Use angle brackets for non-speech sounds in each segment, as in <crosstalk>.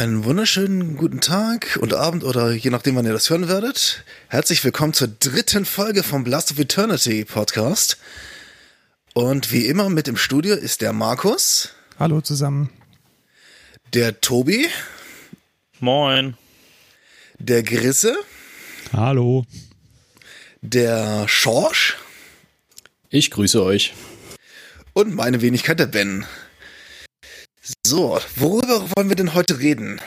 Einen wunderschönen guten Tag und Abend oder je nachdem, wann ihr das hören werdet. Herzlich willkommen zur dritten Folge vom Blast of Eternity Podcast. Und wie immer mit im Studio ist der Markus. Hallo zusammen. Der Tobi. Moin. Der Grisse. Hallo. Der Schorsch. Ich grüße euch. Und meine Wenigkeit, der Ben. So, worüber wollen wir denn heute reden?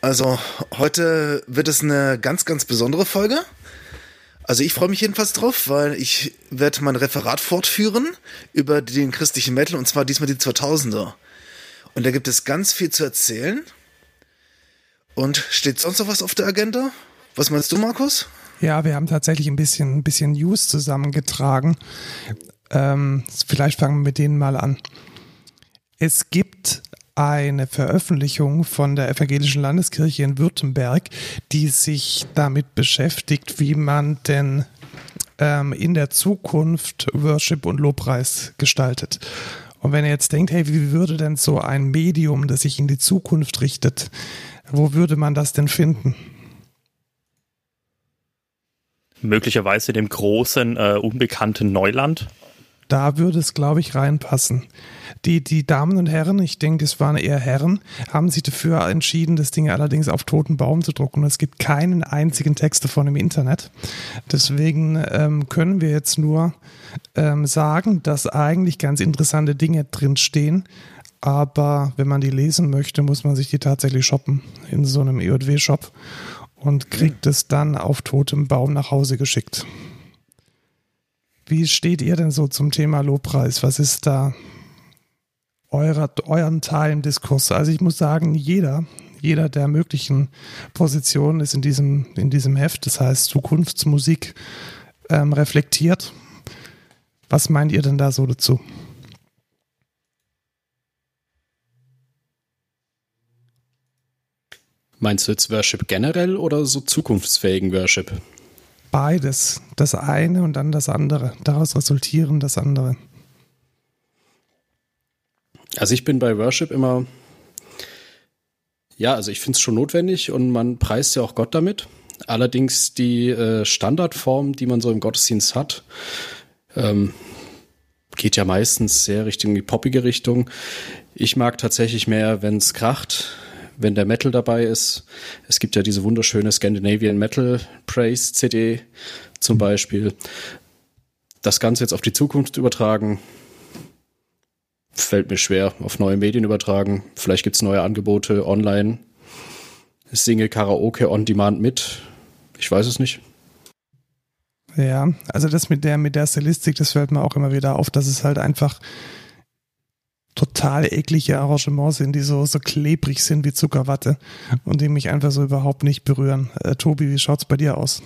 Also, heute wird es eine ganz, ganz besondere Folge. Also ich freue mich jedenfalls drauf, weil ich werde mein Referat fortführen über den christlichen Metal und zwar diesmal die 2000er. Und da gibt es ganz viel zu erzählen. Und steht sonst noch was auf der Agenda? Was meinst du, Markus? Ja, wir haben tatsächlich ein bisschen, ein bisschen News zusammengetragen. Ähm, vielleicht fangen wir mit denen mal an. Es gibt eine Veröffentlichung von der Evangelischen Landeskirche in Württemberg, die sich damit beschäftigt, wie man denn ähm, in der Zukunft Worship und Lobpreis gestaltet. Und wenn ihr jetzt denkt, hey, wie würde denn so ein Medium, das sich in die Zukunft richtet, wo würde man das denn finden? Möglicherweise dem großen, äh, unbekannten Neuland? Da würde es, glaube ich, reinpassen. Die, die Damen und Herren, ich denke, es waren eher Herren, haben sich dafür entschieden, das Ding allerdings auf toten Baum zu drucken. Und es gibt keinen einzigen Text davon im Internet. Deswegen ähm, können wir jetzt nur ähm, sagen, dass eigentlich ganz interessante Dinge drinstehen. Aber wenn man die lesen möchte, muss man sich die tatsächlich shoppen in so einem EJW-Shop und kriegt es dann auf totem Baum nach Hause geschickt. Wie steht ihr denn so zum Thema Lobpreis? Was ist da eurer, euren Teil im Diskurs? Also ich muss sagen, jeder, jeder der möglichen Positionen ist in diesem, in diesem Heft, das heißt Zukunftsmusik, ähm, reflektiert. Was meint ihr denn da so dazu? Meinst du jetzt Worship generell oder so zukunftsfähigen Worship? Beides. Das eine und dann das andere. Daraus resultieren das andere. Also ich bin bei Worship immer, ja, also ich finde es schon notwendig und man preist ja auch Gott damit. Allerdings die äh, Standardform, die man so im Gottesdienst hat, ähm, geht ja meistens sehr Richtung die poppige Richtung. Ich mag tatsächlich mehr, wenn es kracht, wenn der Metal dabei ist. Es gibt ja diese wunderschöne Scandinavian Metal Praise CD zum Beispiel. Das Ganze jetzt auf die Zukunft übertragen, fällt mir schwer. Auf neue Medien übertragen. Vielleicht gibt es neue Angebote online. Single Karaoke on Demand mit. Ich weiß es nicht. Ja, also das mit der, mit der Stilistik, das fällt mir auch immer wieder auf, dass es halt einfach total eklige Arrangements sind, die so, so klebrig sind wie Zuckerwatte und die mich einfach so überhaupt nicht berühren. Äh, Tobi, wie schaut's bei dir aus?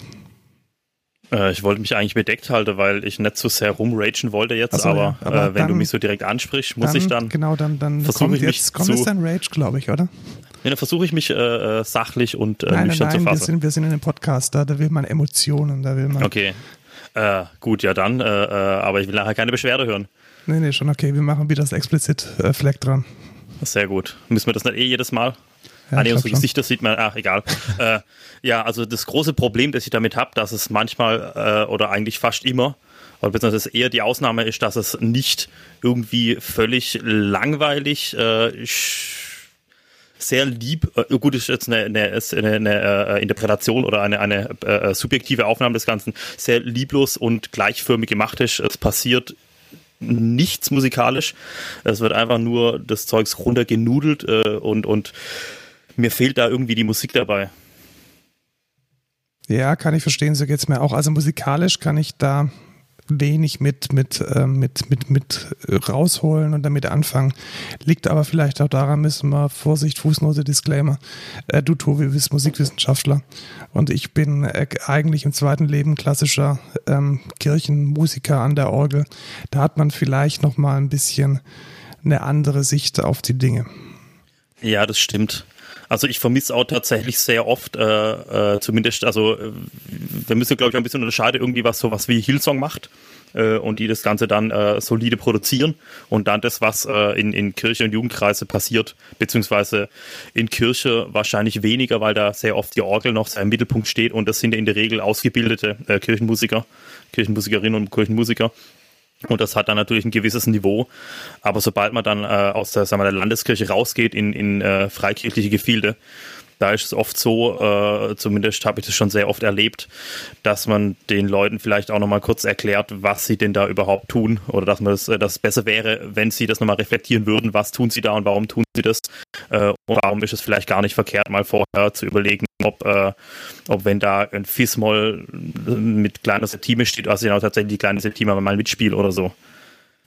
Äh, ich wollte mich eigentlich bedeckt halten, weil ich nicht so sehr rumragen wollte jetzt, so, aber, ja, aber äh, wenn dann, du mich so direkt ansprichst, muss dann, ich dann. Genau, dann, dann versuche ich jetzt, mich kommt zu, jetzt dein Rage, glaube ich, oder? Ja, dann versuche ich mich äh, äh, sachlich und äh, nein, nüchtern nein, zu fassen. Wir sind, wir sind in einem Podcast, da, da will man Emotionen, da will man. Okay. Äh, gut, ja dann, aber ich will nachher keine Beschwerde hören. Nee, nee, schon okay. Wir machen wieder das explizit äh, Fleck dran. Sehr gut. Müssen wir das nicht eh jedes Mal? Ja, ah, nee, unsere Gesichter sieht man, ach, egal. <laughs> äh, ja, also das große Problem, das ich damit habe, dass es manchmal äh, oder eigentlich fast immer, oder beziehungsweise eher die Ausnahme ist, dass es nicht irgendwie völlig langweilig, äh, sehr lieb, äh, gut, ist jetzt eine, eine, eine, eine äh, Interpretation oder eine, eine äh, subjektive Aufnahme des Ganzen, sehr lieblos und gleichförmig gemacht ist. Es passiert nichts musikalisch. Es wird einfach nur das Zeugs runtergenudelt äh, und, und mir fehlt da irgendwie die Musik dabei. Ja, kann ich verstehen, so geht es mir auch. Also musikalisch kann ich da wenig mit, mit, äh, mit, mit, mit rausholen und damit anfangen. Liegt aber vielleicht auch daran, müssen wir, Vorsicht, Fußnote, Disclaimer. Äh, du, Tobi, bist Musikwissenschaftler und ich bin äh, eigentlich im zweiten Leben klassischer ähm, Kirchenmusiker an der Orgel. Da hat man vielleicht noch mal ein bisschen eine andere Sicht auf die Dinge. Ja, das stimmt. Also ich vermisse auch tatsächlich sehr oft, äh, äh, zumindest, also wir müssen, glaube ich, ein bisschen unterscheiden, irgendwie was sowas wie Hillsong macht. äh, und die das Ganze dann äh, solide produzieren und dann das, was äh, in, in Kirche und Jugendkreise passiert, beziehungsweise in Kirche wahrscheinlich weniger, weil da sehr oft die Orgel noch im Mittelpunkt steht und das sind ja in der Regel ausgebildete äh, Kirchenmusiker, Kirchenmusikerinnen und Kirchenmusiker. Und das hat dann natürlich ein gewisses Niveau. Aber sobald man dann äh, aus der, sagen wir, der Landeskirche rausgeht in, in äh, freikirchliche Gefilde, da ist es oft so, äh, zumindest habe ich das schon sehr oft erlebt, dass man den Leuten vielleicht auch nochmal kurz erklärt, was sie denn da überhaupt tun oder dass man das, äh, dass es besser wäre, wenn sie das nochmal reflektieren würden, was tun sie da und warum tun sie das äh, und warum ist es vielleicht gar nicht verkehrt, mal vorher zu überlegen, ob, äh, ob wenn da ein Fismol mit kleiner Septime steht, also genau tatsächlich die kleine Septime mal mitspielt oder so.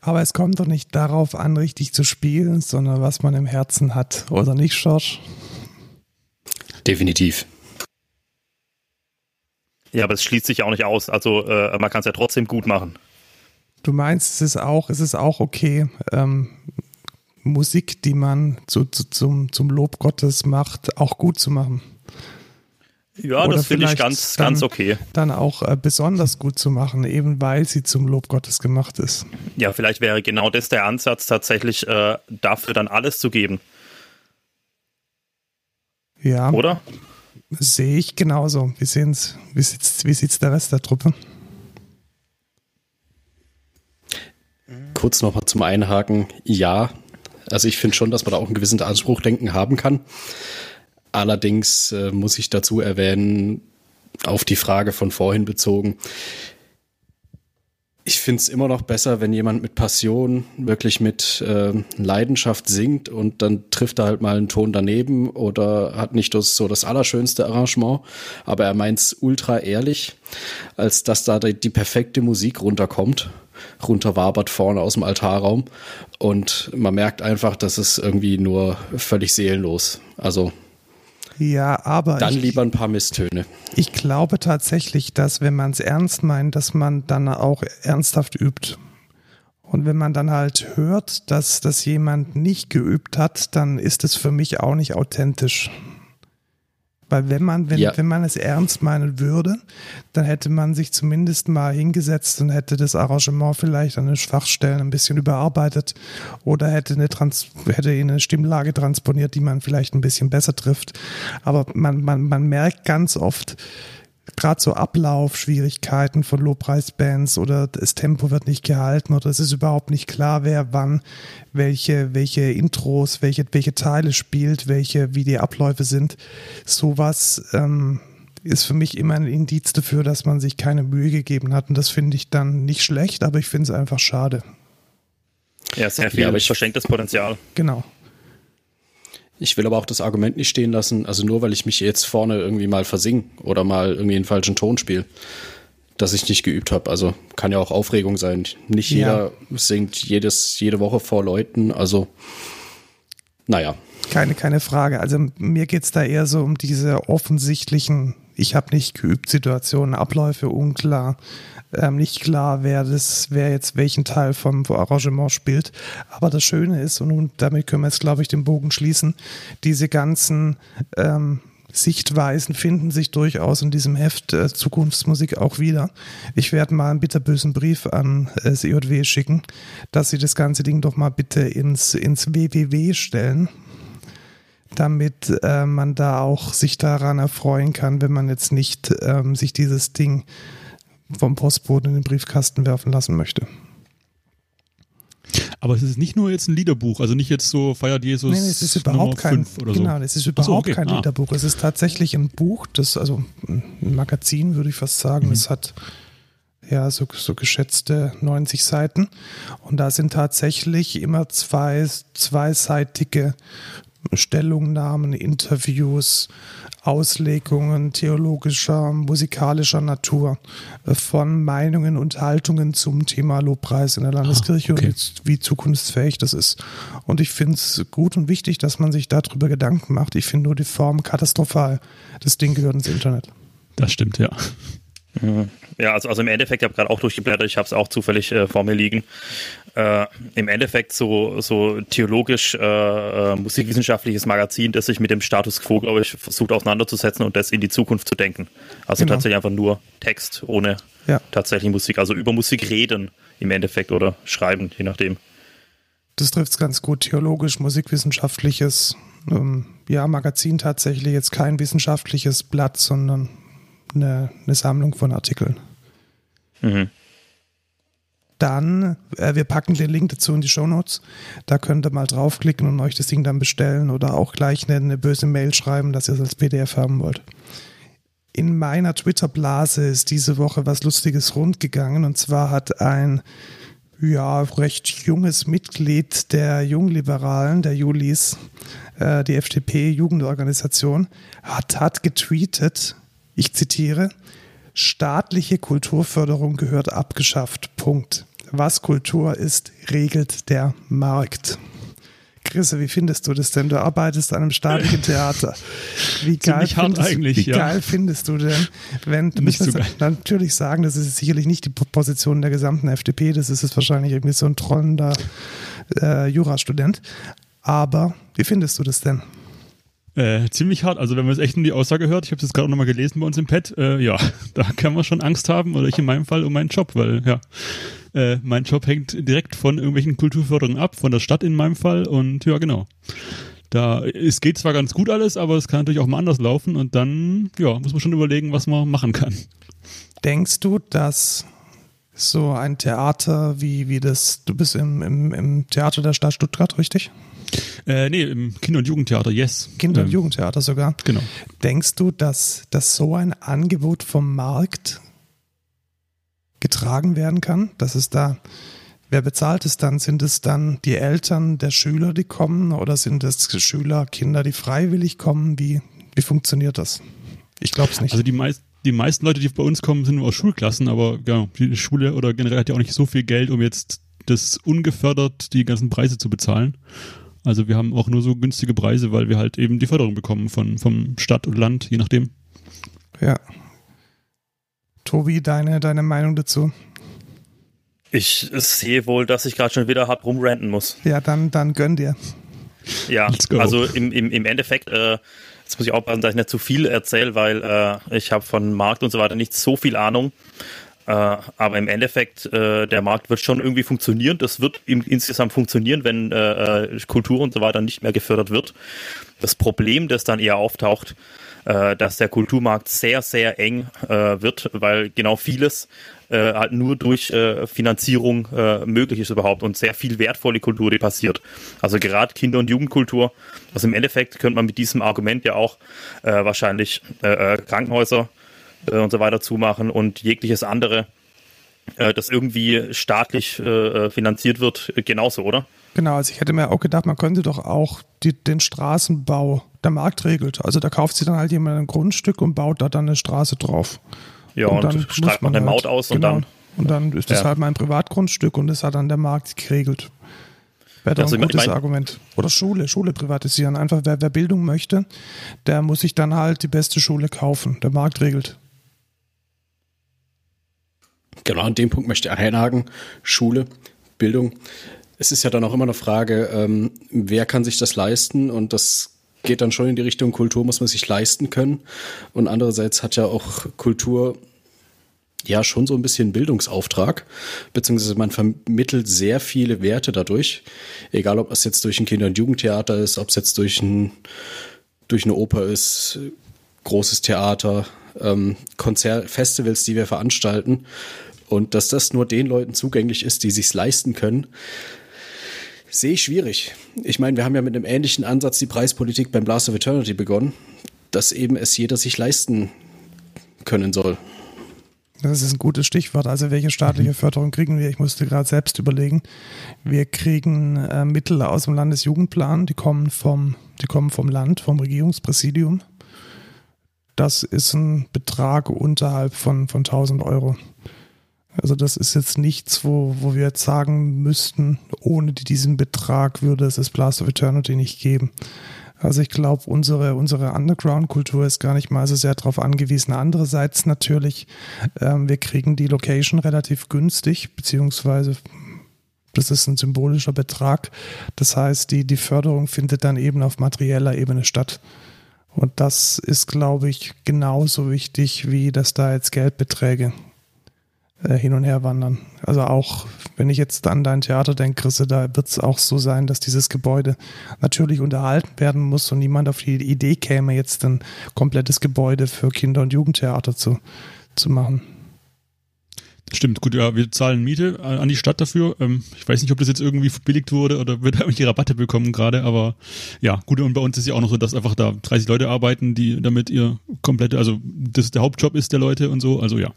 Aber es kommt doch nicht darauf an, richtig zu spielen, sondern was man im Herzen hat, oder nicht, George? Definitiv. Ja, aber es schließt sich auch nicht aus. Also äh, man kann es ja trotzdem gut machen. Du meinst, es ist auch, es ist auch okay, ähm, Musik, die man zu, zu, zum, zum Lob Gottes macht, auch gut zu machen. Ja, Oder das finde ich ganz, dann, ganz okay. Dann auch äh, besonders gut zu machen, eben weil sie zum Lob Gottes gemacht ist. Ja, vielleicht wäre genau das der Ansatz, tatsächlich äh, dafür dann alles zu geben. Ja. Oder? Sehe ich genauso. Wie, sehen's, wie sieht wie sieht's der Rest der Truppe? Kurz nochmal zum Einhaken. Ja, also ich finde schon, dass man da auch einen gewissen Anspruchdenken haben kann. Allerdings äh, muss ich dazu erwähnen, auf die Frage von vorhin bezogen, ich finde es immer noch besser, wenn jemand mit Passion, wirklich mit äh, Leidenschaft singt und dann trifft er halt mal einen Ton daneben oder hat nicht das, so das allerschönste Arrangement, aber er meint's ultra ehrlich, als dass da die, die perfekte Musik runterkommt, runterwabert vorne aus dem Altarraum und man merkt einfach, dass es irgendwie nur völlig seelenlos. Also ja, aber. Dann ich, lieber ein paar Misstöne. Ich glaube tatsächlich, dass wenn man es ernst meint, dass man dann auch ernsthaft übt. Und wenn man dann halt hört, dass das jemand nicht geübt hat, dann ist es für mich auch nicht authentisch. Weil wenn man, wenn, ja. wenn man es ernst meinen würde, dann hätte man sich zumindest mal hingesetzt und hätte das Arrangement vielleicht an den Schwachstellen ein bisschen überarbeitet oder hätte eine, Trans hätte eine Stimmlage transponiert, die man vielleicht ein bisschen besser trifft. Aber man, man, man merkt ganz oft, gerade so Ablaufschwierigkeiten von Lobpreisbands oder das Tempo wird nicht gehalten oder es ist überhaupt nicht klar, wer wann welche, welche Intros, welche, welche Teile spielt, welche, wie die Abläufe sind. Sowas ähm, ist für mich immer ein Indiz dafür, dass man sich keine Mühe gegeben hat. Und das finde ich dann nicht schlecht, aber ich finde es einfach schade. Ja, sehr viel ja, verschenktes Potenzial. Genau. Ich will aber auch das Argument nicht stehen lassen, also nur weil ich mich jetzt vorne irgendwie mal versing oder mal irgendwie einen falschen Ton spiele, dass ich nicht geübt habe. Also kann ja auch Aufregung sein. Nicht jeder ja. singt jedes, jede Woche vor Leuten, also naja. Keine, keine Frage. Also mir geht es da eher so um diese offensichtlichen, ich habe nicht geübt Situationen, Abläufe unklar ähm, nicht klar, wer das, wer jetzt welchen Teil vom Arrangement spielt. Aber das Schöne ist, und damit können wir jetzt, glaube ich, den Bogen schließen, diese ganzen ähm, Sichtweisen finden sich durchaus in diesem Heft äh, Zukunftsmusik auch wieder. Ich werde mal einen bitterbösen Brief an äh, CJW schicken, dass sie das ganze Ding doch mal bitte ins, ins WWW stellen, damit äh, man da auch sich daran erfreuen kann, wenn man jetzt nicht ähm, sich dieses Ding vom Postboten in den Briefkasten werfen lassen möchte. Aber es ist nicht nur jetzt ein Liederbuch, also nicht jetzt so feiert Jesus. Nein, es ist überhaupt kein, genau, so. es ist überhaupt so, okay. kein ah. Liederbuch. Es ist tatsächlich ein Buch, das, also ein Magazin, würde ich fast sagen. Mhm. Es hat ja so, so geschätzte 90 Seiten. Und da sind tatsächlich immer zwei, zweiseitige Stellungnahmen, Interviews, Auslegungen theologischer, musikalischer Natur äh, von Meinungen und Haltungen zum Thema Lobpreis in der Landeskirche ah, okay. und wie zukunftsfähig das ist. Und ich finde es gut und wichtig, dass man sich darüber Gedanken macht. Ich finde nur die Form katastrophal. Das Ding gehört ins Internet. Das stimmt, ja. Ja, also, also im Endeffekt, ich habe gerade auch durchgeblättert, ich habe es auch zufällig äh, vor mir liegen. Äh, Im Endeffekt so, so theologisch, äh, äh, musikwissenschaftliches Magazin, das sich mit dem Status quo, glaube ich, versucht auseinanderzusetzen und das in die Zukunft zu denken. Also Genau. tatsächlich einfach nur Text ohne Ja. tatsächlich Musik, also über Musik reden im Endeffekt oder schreiben, je nachdem. Das trifft es ganz gut. Theologisch, musikwissenschaftliches, ähm, ja, Magazin tatsächlich jetzt kein wissenschaftliches Blatt, sondern eine, eine Sammlung von Artikeln. Mhm. Dann, äh, wir packen den Link dazu in die Shownotes. Da könnt ihr mal draufklicken und euch das Ding dann bestellen oder auch gleich eine, eine böse Mail schreiben, dass ihr es als PDF haben wollt. In meiner Twitter-Blase ist diese Woche was Lustiges rundgegangen und zwar hat ein ja, recht junges Mitglied der Jungliberalen, der Julis, äh, die FDP-Jugendorganisation, hat, hat getweetet, ich zitiere, staatliche Kulturförderung gehört abgeschafft. Punkt. Was Kultur ist, regelt der Markt. Chrisse, wie findest du das denn? Du arbeitest an einem staatlichen Theater. Wie geil, findest, eigentlich, wie ja. geil findest du denn, wenn du Nicht so natürlich sagen, das ist sicherlich nicht die Position der gesamten FDP, das ist jetzt wahrscheinlich irgendwie so ein trollender äh, Jurastudent. Aber wie findest du das denn? Äh, ziemlich hart. Also wenn man jetzt echt nur die Aussage hört, ich habe es jetzt gerade nochmal gelesen bei uns im Pad, äh, ja, <laughs> da kann man schon Angst haben, oder ich in meinem Fall um meinen Job, weil ja, äh, mein Job hängt direkt von irgendwelchen Kulturförderungen ab, von der Stadt in meinem Fall und ja, genau. Da, es geht zwar ganz gut alles, aber es kann natürlich auch mal anders laufen und dann, ja, muss man schon überlegen, was man machen kann. Denkst du, dass so ein Theater wie, wie das, du bist im, im, im Theater der Stadt Stuttgart, richtig? Äh, nee, im Kinder- und Jugendtheater, yes. Kinder- und Ähm, Jugendtheater sogar. Genau. Denkst du, dass, dass so ein Angebot vom Markt getragen werden kann? Dass es da, wer bezahlt es dann? Sind es dann die Eltern der Schüler, die kommen oder sind es Schüler, Kinder, die freiwillig kommen? Wie, wie funktioniert das? Ich glaube es nicht. Also die, meist, die meisten Leute, die bei uns kommen, sind nur aus Schulklassen, aber ja, die Schule oder generell hat ja auch nicht so viel Geld, um jetzt das ungefördert die ganzen Preise zu bezahlen. Also wir haben auch nur so günstige Preise, weil wir halt eben die Förderung bekommen von vom Stadt und Land, je nachdem. ja. Tobi, deine, deine Meinung dazu? Ich sehe wohl, dass ich gerade schon wieder hart rumranten muss. Ja, dann, dann gönn dir. Ja, also im, im, im Endeffekt, äh, jetzt muss ich aufpassen, dass ich nicht zu viel erzähle, weil äh, ich habe von Markt und so weiter nicht so viel Ahnung. Äh, aber im Endeffekt, äh, der Markt wird schon irgendwie funktionieren. Das wird insgesamt funktionieren, wenn äh, Kultur und so weiter nicht mehr gefördert wird. Das Problem, das dann eher auftaucht, dass der Kulturmarkt sehr, sehr eng wird, weil genau vieles halt nur durch Finanzierung möglich ist überhaupt und sehr viel wertvolle Kultur, die passiert. Also gerade Kinder- und Jugendkultur. Also im Endeffekt könnte man mit diesem Argument ja auch wahrscheinlich Krankenhäuser äh, und so weiter zumachen und jegliches andere, äh, das irgendwie staatlich äh, äh, finanziert wird, äh, genauso, oder? Genau, also ich hätte mir auch gedacht, man könnte doch auch die, den Straßenbau, der Markt regelt. Also da kauft sich dann halt jemand ein Grundstück und baut da dann eine Straße drauf. Ja, und, dann und streicht man eine Maut aus und genau, dann. Und dann ist das Ja. halt mein Privatgrundstück und das hat dann der Markt geregelt. Wäre doch Also ein gutes mein- Argument. Oder Schule, Schule privatisieren. Einfach, wer, wer Bildung möchte, der muss sich dann halt die beste Schule kaufen. Der Markt regelt. Genau, an dem Punkt möchte ich einhaken. Schule, Bildung. Es ist ja dann auch immer eine Frage, ähm, wer kann sich das leisten? Und das geht dann schon in die Richtung Kultur muss man sich leisten können. Und andererseits hat ja auch Kultur ja schon so ein bisschen Bildungsauftrag, beziehungsweise man vermittelt sehr viele Werte dadurch. Egal, ob es jetzt durch ein Kinder- und Jugendtheater ist, ob es jetzt durch, ein, durch eine Oper ist, großes Theater, ähm, Konzert, Festivals, die wir veranstalten. Und dass das nur den Leuten zugänglich ist, die sich's leisten können, sehe ich schwierig. Ich meine, wir haben ja mit einem ähnlichen Ansatz die Preispolitik beim Blast of Eternity begonnen, dass eben es jeder sich leisten können soll. Das ist ein gutes Stichwort. Also welche staatliche Förderung kriegen wir? Ich musste gerade selbst überlegen. Wir kriegen äh, Mittel aus dem Landesjugendplan, die kommen vom, die kommen vom Land, vom Regierungspräsidium. Das ist ein Betrag unterhalb von, von 1000 Euro. Also das ist jetzt nichts, wo, wo wir jetzt sagen müssten, ohne diesen Betrag würde es das Blast of Eternity nicht geben. Also ich glaube, unsere, unsere Underground-Kultur ist gar nicht mal so sehr darauf angewiesen. Andererseits natürlich, ähm, wir kriegen die Location relativ günstig, beziehungsweise das ist ein symbolischer Betrag. Das heißt, die, die Förderung findet dann eben auf materieller Ebene statt. Und das ist, glaube ich, genauso wichtig, wie dass da jetzt Geldbeträge äh, hin und her wandern. Also auch, wenn ich jetzt an dein Theater denke, Chrisse, da wird es auch so sein, dass dieses Gebäude natürlich unterhalten werden muss und niemand auf die Idee käme, jetzt ein komplettes Gebäude für Kinder- und Jugendtheater zu, zu machen. Stimmt, gut, ja, wir zahlen Miete an die Stadt dafür. Ähm, ich weiß nicht, ob das jetzt irgendwie verbilligt wurde oder wird <laughs> irgendwelche Rabatte bekommen gerade, aber ja, gut, und bei uns ist ja auch noch so, dass einfach da 30 Leute arbeiten, die damit ihr komplette, also das der Hauptjob ist der Leute und so, also ja,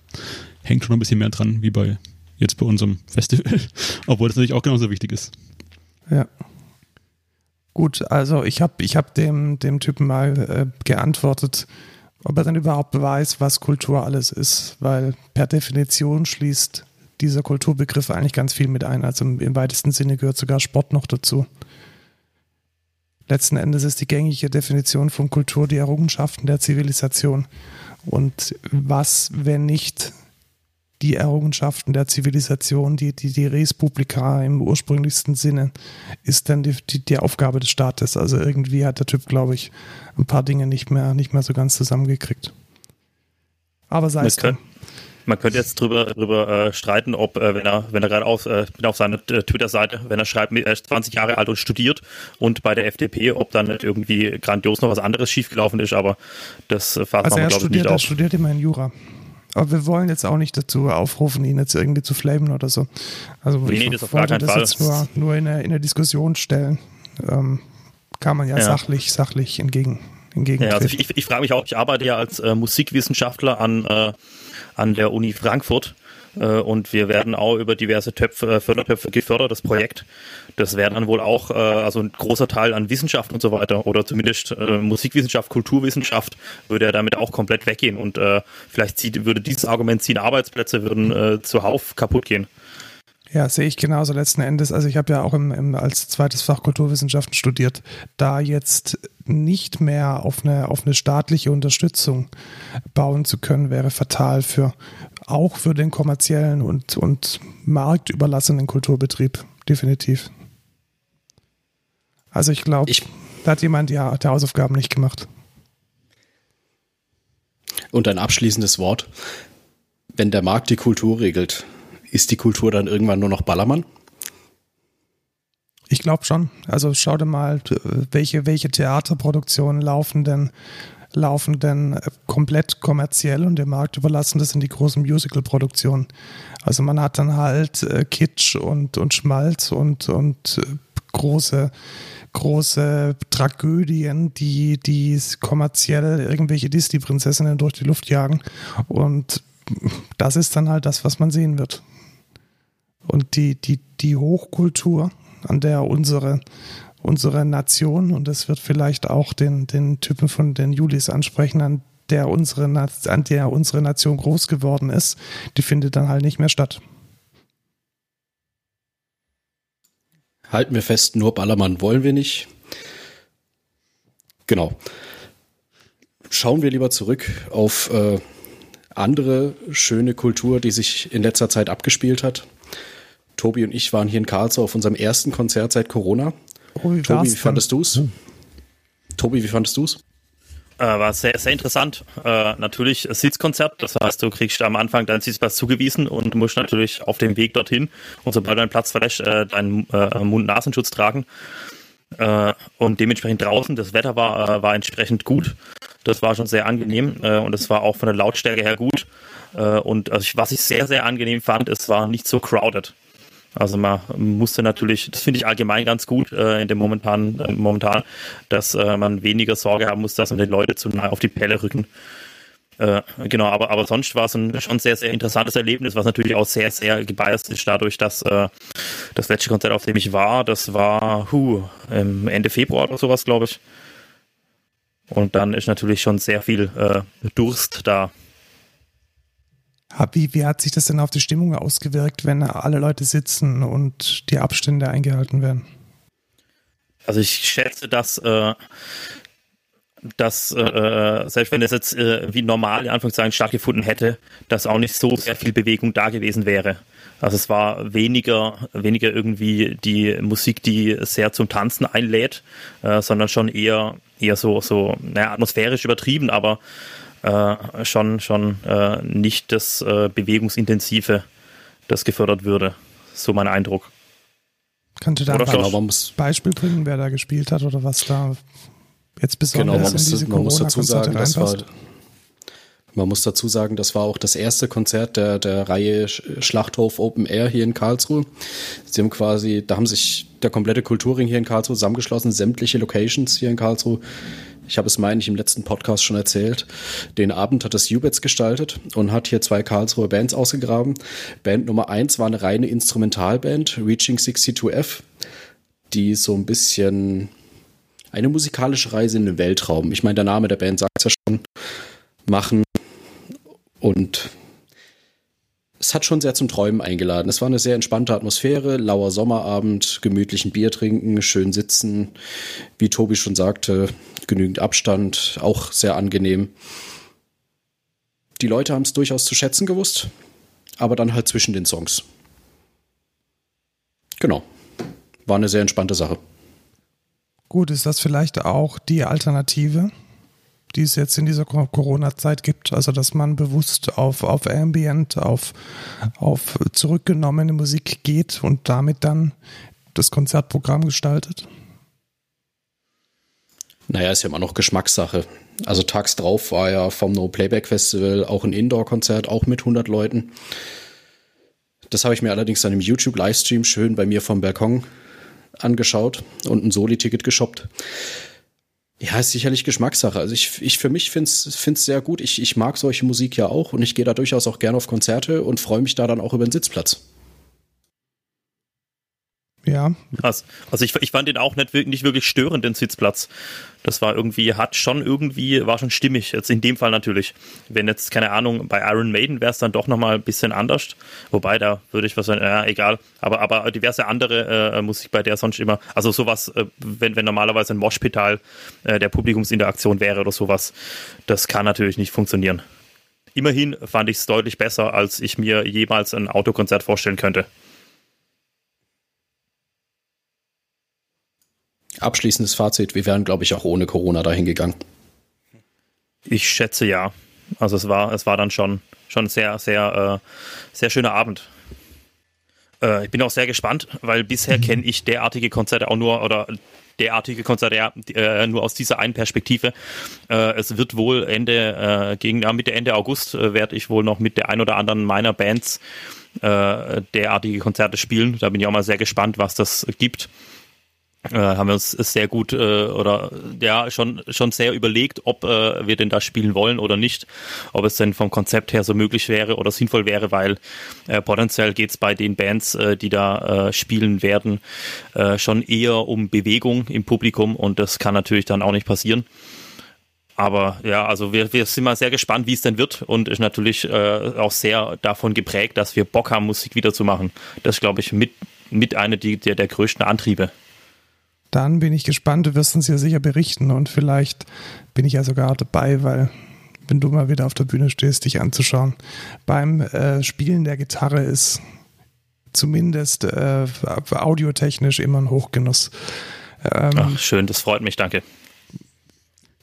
hängt schon ein bisschen mehr dran, wie bei jetzt bei unserem Festival, <laughs> obwohl das natürlich auch genauso wichtig ist. Ja. Gut, also ich habe ich hab dem, dem Typen mal äh, geantwortet, ob er dann überhaupt weiß, was Kultur alles ist, weil per Definition schließt dieser Kulturbegriff eigentlich ganz viel mit ein. Also im, im weitesten Sinne gehört sogar Sport noch dazu. Letzten Endes ist die gängige Definition von Kultur die Errungenschaften der Zivilisation. Und was, wenn nicht die Errungenschaften der Zivilisation, die, die, die Res Publica im ursprünglichsten Sinne, ist dann die, die, die Aufgabe des Staates. Also irgendwie hat der Typ, glaube ich, ein paar Dinge nicht mehr, nicht mehr so ganz zusammengekriegt. Aber sei es drum. Man könnte jetzt drüber, drüber äh, streiten, ob, äh, wenn er, wenn er gerade auf, äh, auf seiner äh, Twitter-Seite, wenn er schreibt, er ist 20 Jahre alt und studiert und bei der FDP, ob dann nicht irgendwie grandios noch was anderes schiefgelaufen ist, aber das äh, fasst also man, glaube ich, nicht auf. Er studiert immer in Jura. Aber wir wollen jetzt auch nicht dazu aufrufen, ihn jetzt irgendwie zu flamen oder so. Also nee, ich nee, das wollte das Fall. jetzt nur, nur in, der, in der Diskussion stellen. Ähm, kann man ja, ja, sachlich, sachlich entgegen, entgegen. Ja, also ich, ich, ich frage mich auch, ich arbeite ja als äh, Musikwissenschaftler an, äh, an der Uni Frankfurt äh, und wir werden auch über diverse Töpfe, äh, Fördertöpfe gefördert, das Projekt. Das wäre dann wohl auch äh, also ein großer Teil an Wissenschaft und so weiter oder zumindest äh, Musikwissenschaft, Kulturwissenschaft würde ja damit auch komplett weggehen und äh, vielleicht zieht, würde dieses Argument ziehen, Arbeitsplätze würden äh, zuhauf kaputt gehen. Ja, sehe ich genauso letzten Endes. Also ich habe ja auch im, im, als zweites Fach Kulturwissenschaften studiert. Da jetzt nicht mehr auf eine, auf eine staatliche Unterstützung bauen zu können, wäre fatal für auch für den kommerziellen und, und marktüberlassenen Kulturbetrieb. Definitiv. Also ich glaube, da hat jemand ja die Hausaufgaben nicht gemacht. Und ein abschließendes Wort. Wenn der Markt die Kultur regelt, ist die Kultur dann irgendwann nur noch Ballermann? Ich glaube schon. Also schau dir mal, welche, welche Theaterproduktionen laufen denn, laufen denn komplett kommerziell und dem Markt überlassen. Das sind die großen Musical-Produktionen. Also man hat dann halt äh, Kitsch und, und Schmalz und, und äh, große, große Tragödien, die, die kommerziell irgendwelche Disney-Prinzessinnen durch die Luft jagen. Und das ist dann halt das, was man sehen wird. Und die, die, die Hochkultur, an der unsere, unsere Nation, und das wird vielleicht auch den, den Typen von den Julis ansprechen, an der unsere, an der unsere Nation groß geworden ist, die findet dann halt nicht mehr statt. Halten wir fest, nur Ballermann wollen wir nicht. Genau. Schauen wir lieber zurück auf äh, andere schöne Kultur, die sich in letzter Zeit abgespielt hat. Tobi und ich waren hier in Karlsruhe auf unserem ersten Konzert seit Corona. Oh, wie Tobi, wie fandest du es? Hm. Tobi, wie fandest du es? Äh, war sehr, sehr interessant. Äh, natürlich Sitzkonzert, das heißt, du kriegst am Anfang deinen Sitzplatz zugewiesen und musst natürlich auf dem Weg dorthin und sobald du deinen Platz verlässt, äh, deinen äh, Mund-Nasenschutz tragen. Äh, und dementsprechend draußen, das Wetter war, äh, war entsprechend gut. Das war schon sehr angenehm und es war auch von der Lautstärke her gut. und also was ich sehr, sehr angenehm fand, es war nicht so crowded. Also man musste natürlich, das finde ich allgemein ganz gut äh, in dem momentan, äh, momentan, dass äh, man weniger Sorge haben muss, dass man die Leute zu nahe auf die Pelle rücken. Äh, genau, aber, aber sonst war es ein schon sehr, sehr interessantes Erlebnis, was natürlich auch sehr, sehr gebiased ist dadurch, dass äh, das letzte Konzert, auf dem ich war, das war hu, Ende Februar oder sowas, glaube ich. Und dann ist natürlich schon sehr viel äh, Durst da. Wie, wie hat sich das denn auf die Stimmung ausgewirkt, wenn alle Leute sitzen und die Abstände eingehalten werden? Also ich schätze, dass, äh, dass äh, selbst wenn es jetzt äh, wie normal in Anführungszeichen stattgefunden hätte, dass auch nicht so sehr viel Bewegung da gewesen wäre. Also es war weniger, weniger irgendwie die Musik, die sehr zum Tanzen einlädt, äh, sondern schon eher, eher so, so naja, atmosphärisch übertrieben, aber äh, schon, schon äh, nicht das äh, Bewegungsintensive, das gefördert würde. So mein Eindruck. Kannst du da Oder ein Be- man muss, Beispiel bringen, wer da gespielt hat oder was da jetzt genau, besonders man in muss, diese man muss dazu sagen, das war, man muss dazu sagen, das war auch das erste Konzert der, der Reihe Sch- Schlachthof Open Air hier in Karlsruhe. Sie haben quasi, da haben sich der komplette Kulturring hier in Karlsruhe zusammengeschlossen, sämtliche Locations hier in Karlsruhe. Ich habe es, meine ich, im letzten Podcast schon erzählt. Den Abend hat das Ubets gestaltet und hat hier zwei Karlsruher Bands ausgegraben. Band Nummer eins war eine reine Instrumentalband, Reaching 62F, die so ein bisschen eine musikalische Reise in den Weltraum. Ich meine, der Name der Band sagt es ja schon. Machen und es hat schon sehr zum Träumen eingeladen. Es war eine sehr entspannte Atmosphäre, lauer Sommerabend, gemütlichen Bier trinken, schön sitzen, wie Tobi schon sagte, genügend Abstand, auch sehr angenehm. Die Leute haben es durchaus zu schätzen gewusst, aber dann halt zwischen den Songs. Genau. War eine sehr entspannte Sache. Gut, ist das vielleicht auch die Alternative, die es jetzt in dieser Co- Corona-Zeit gibt? Also, dass man bewusst auf, auf Ambient, auf, auf zurückgenommene Musik geht und damit dann das Konzertprogramm gestaltet? Naja, ist ja immer noch Geschmackssache. Also tags drauf war ja vom No Playback Festival auch ein Indoor-Konzert, auch mit 100 Leuten. Das habe ich mir allerdings dann im YouTube-Livestream schön bei mir vom Balkon angeschaut und ein Soli-Ticket geshoppt. Ja, ist sicherlich Geschmackssache. Also ich, ich für mich finde es sehr gut. Ich, ich mag solche Musik ja auch und ich gehe da durchaus auch gerne auf Konzerte und freue mich da dann auch über den Sitzplatz. Ja, Krass. Also ich, ich fand den auch nicht, nicht wirklich störend, den Sitzplatz. Das war irgendwie, hat schon irgendwie, war schon stimmig. Jetzt in dem Fall natürlich. Wenn jetzt, keine Ahnung, bei Iron Maiden wäre es dann doch nochmal ein bisschen anders. Wobei, da würde ich was sagen, ja, egal. Aber, aber diverse andere äh, Musik, bei der sonst immer, also sowas, äh, wenn, wenn normalerweise ein Moshpital äh, der Publikumsinteraktion wäre oder sowas, das kann natürlich nicht funktionieren. Immerhin fand ich es deutlich besser, als ich mir jemals ein Autokonzert vorstellen könnte. Abschließendes Fazit, wir wären, glaube ich, auch ohne Corona dahin gegangen. Ich schätze ja. Also es war, es war dann schon, schon sehr, sehr, äh, sehr schöner Abend. Äh, ich bin auch sehr gespannt, weil bisher kenne ich derartige Konzerte auch nur oder derartige Konzerte ja, äh, nur aus dieser einen Perspektive. Äh, es wird wohl Ende, äh, gegen ja, Mitte, Ende August äh, werde ich wohl noch mit der ein oder anderen meiner Bands äh, derartige Konzerte spielen. Da bin ich auch mal sehr gespannt, was das gibt äh, haben wir uns sehr gut äh, oder ja schon schon sehr überlegt, ob äh, wir denn da spielen wollen oder nicht, ob es denn vom Konzept her so möglich wäre oder sinnvoll wäre, weil äh, potenziell geht es bei den Bands, äh, die da äh, spielen werden, äh, schon eher um Bewegung im Publikum und das kann natürlich dann auch nicht passieren. Aber ja, also wir, wir sind mal sehr gespannt, wie es denn wird und ist natürlich äh, auch sehr davon geprägt, dass wir Bock haben, Musik wieder zu machen. Das glaube ich, mit, mit einer die, der, der größten Antriebe. Dann bin ich gespannt. Du wirst uns ja sicher berichten und vielleicht bin ich ja sogar dabei, weil wenn du mal wieder auf der Bühne stehst, dich anzuschauen. Beim äh, Spielen der Gitarre ist zumindest äh, audiotechnisch immer ein Hochgenuss. Ähm, Ach, schön, das freut mich, danke.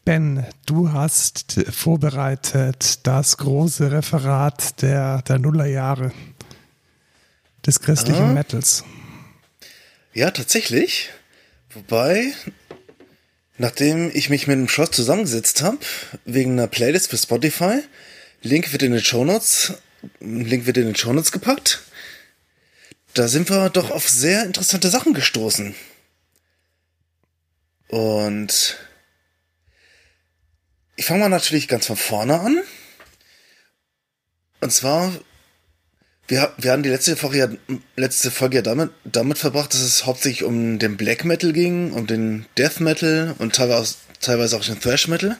Ben, du hast vorbereitet das große Referat der, der Nullerjahre des christlichen Ah. Metals. Ja, tatsächlich. Wobei, nachdem ich mich mit dem Schloss zusammengesetzt habe, wegen einer Playlist für Spotify, Link wird in den Shownotes, Link wird in den Shownotes gepackt, da sind wir doch auf sehr interessante Sachen gestoßen. Und ich fange mal natürlich ganz von vorne an. Und zwar wir, wir haben die letzte Woche ja, letzte Folge ja damit, damit verbracht, dass es hauptsächlich um den Black Metal ging, um den Death Metal und teilweise, teilweise auch den Thrash Metal.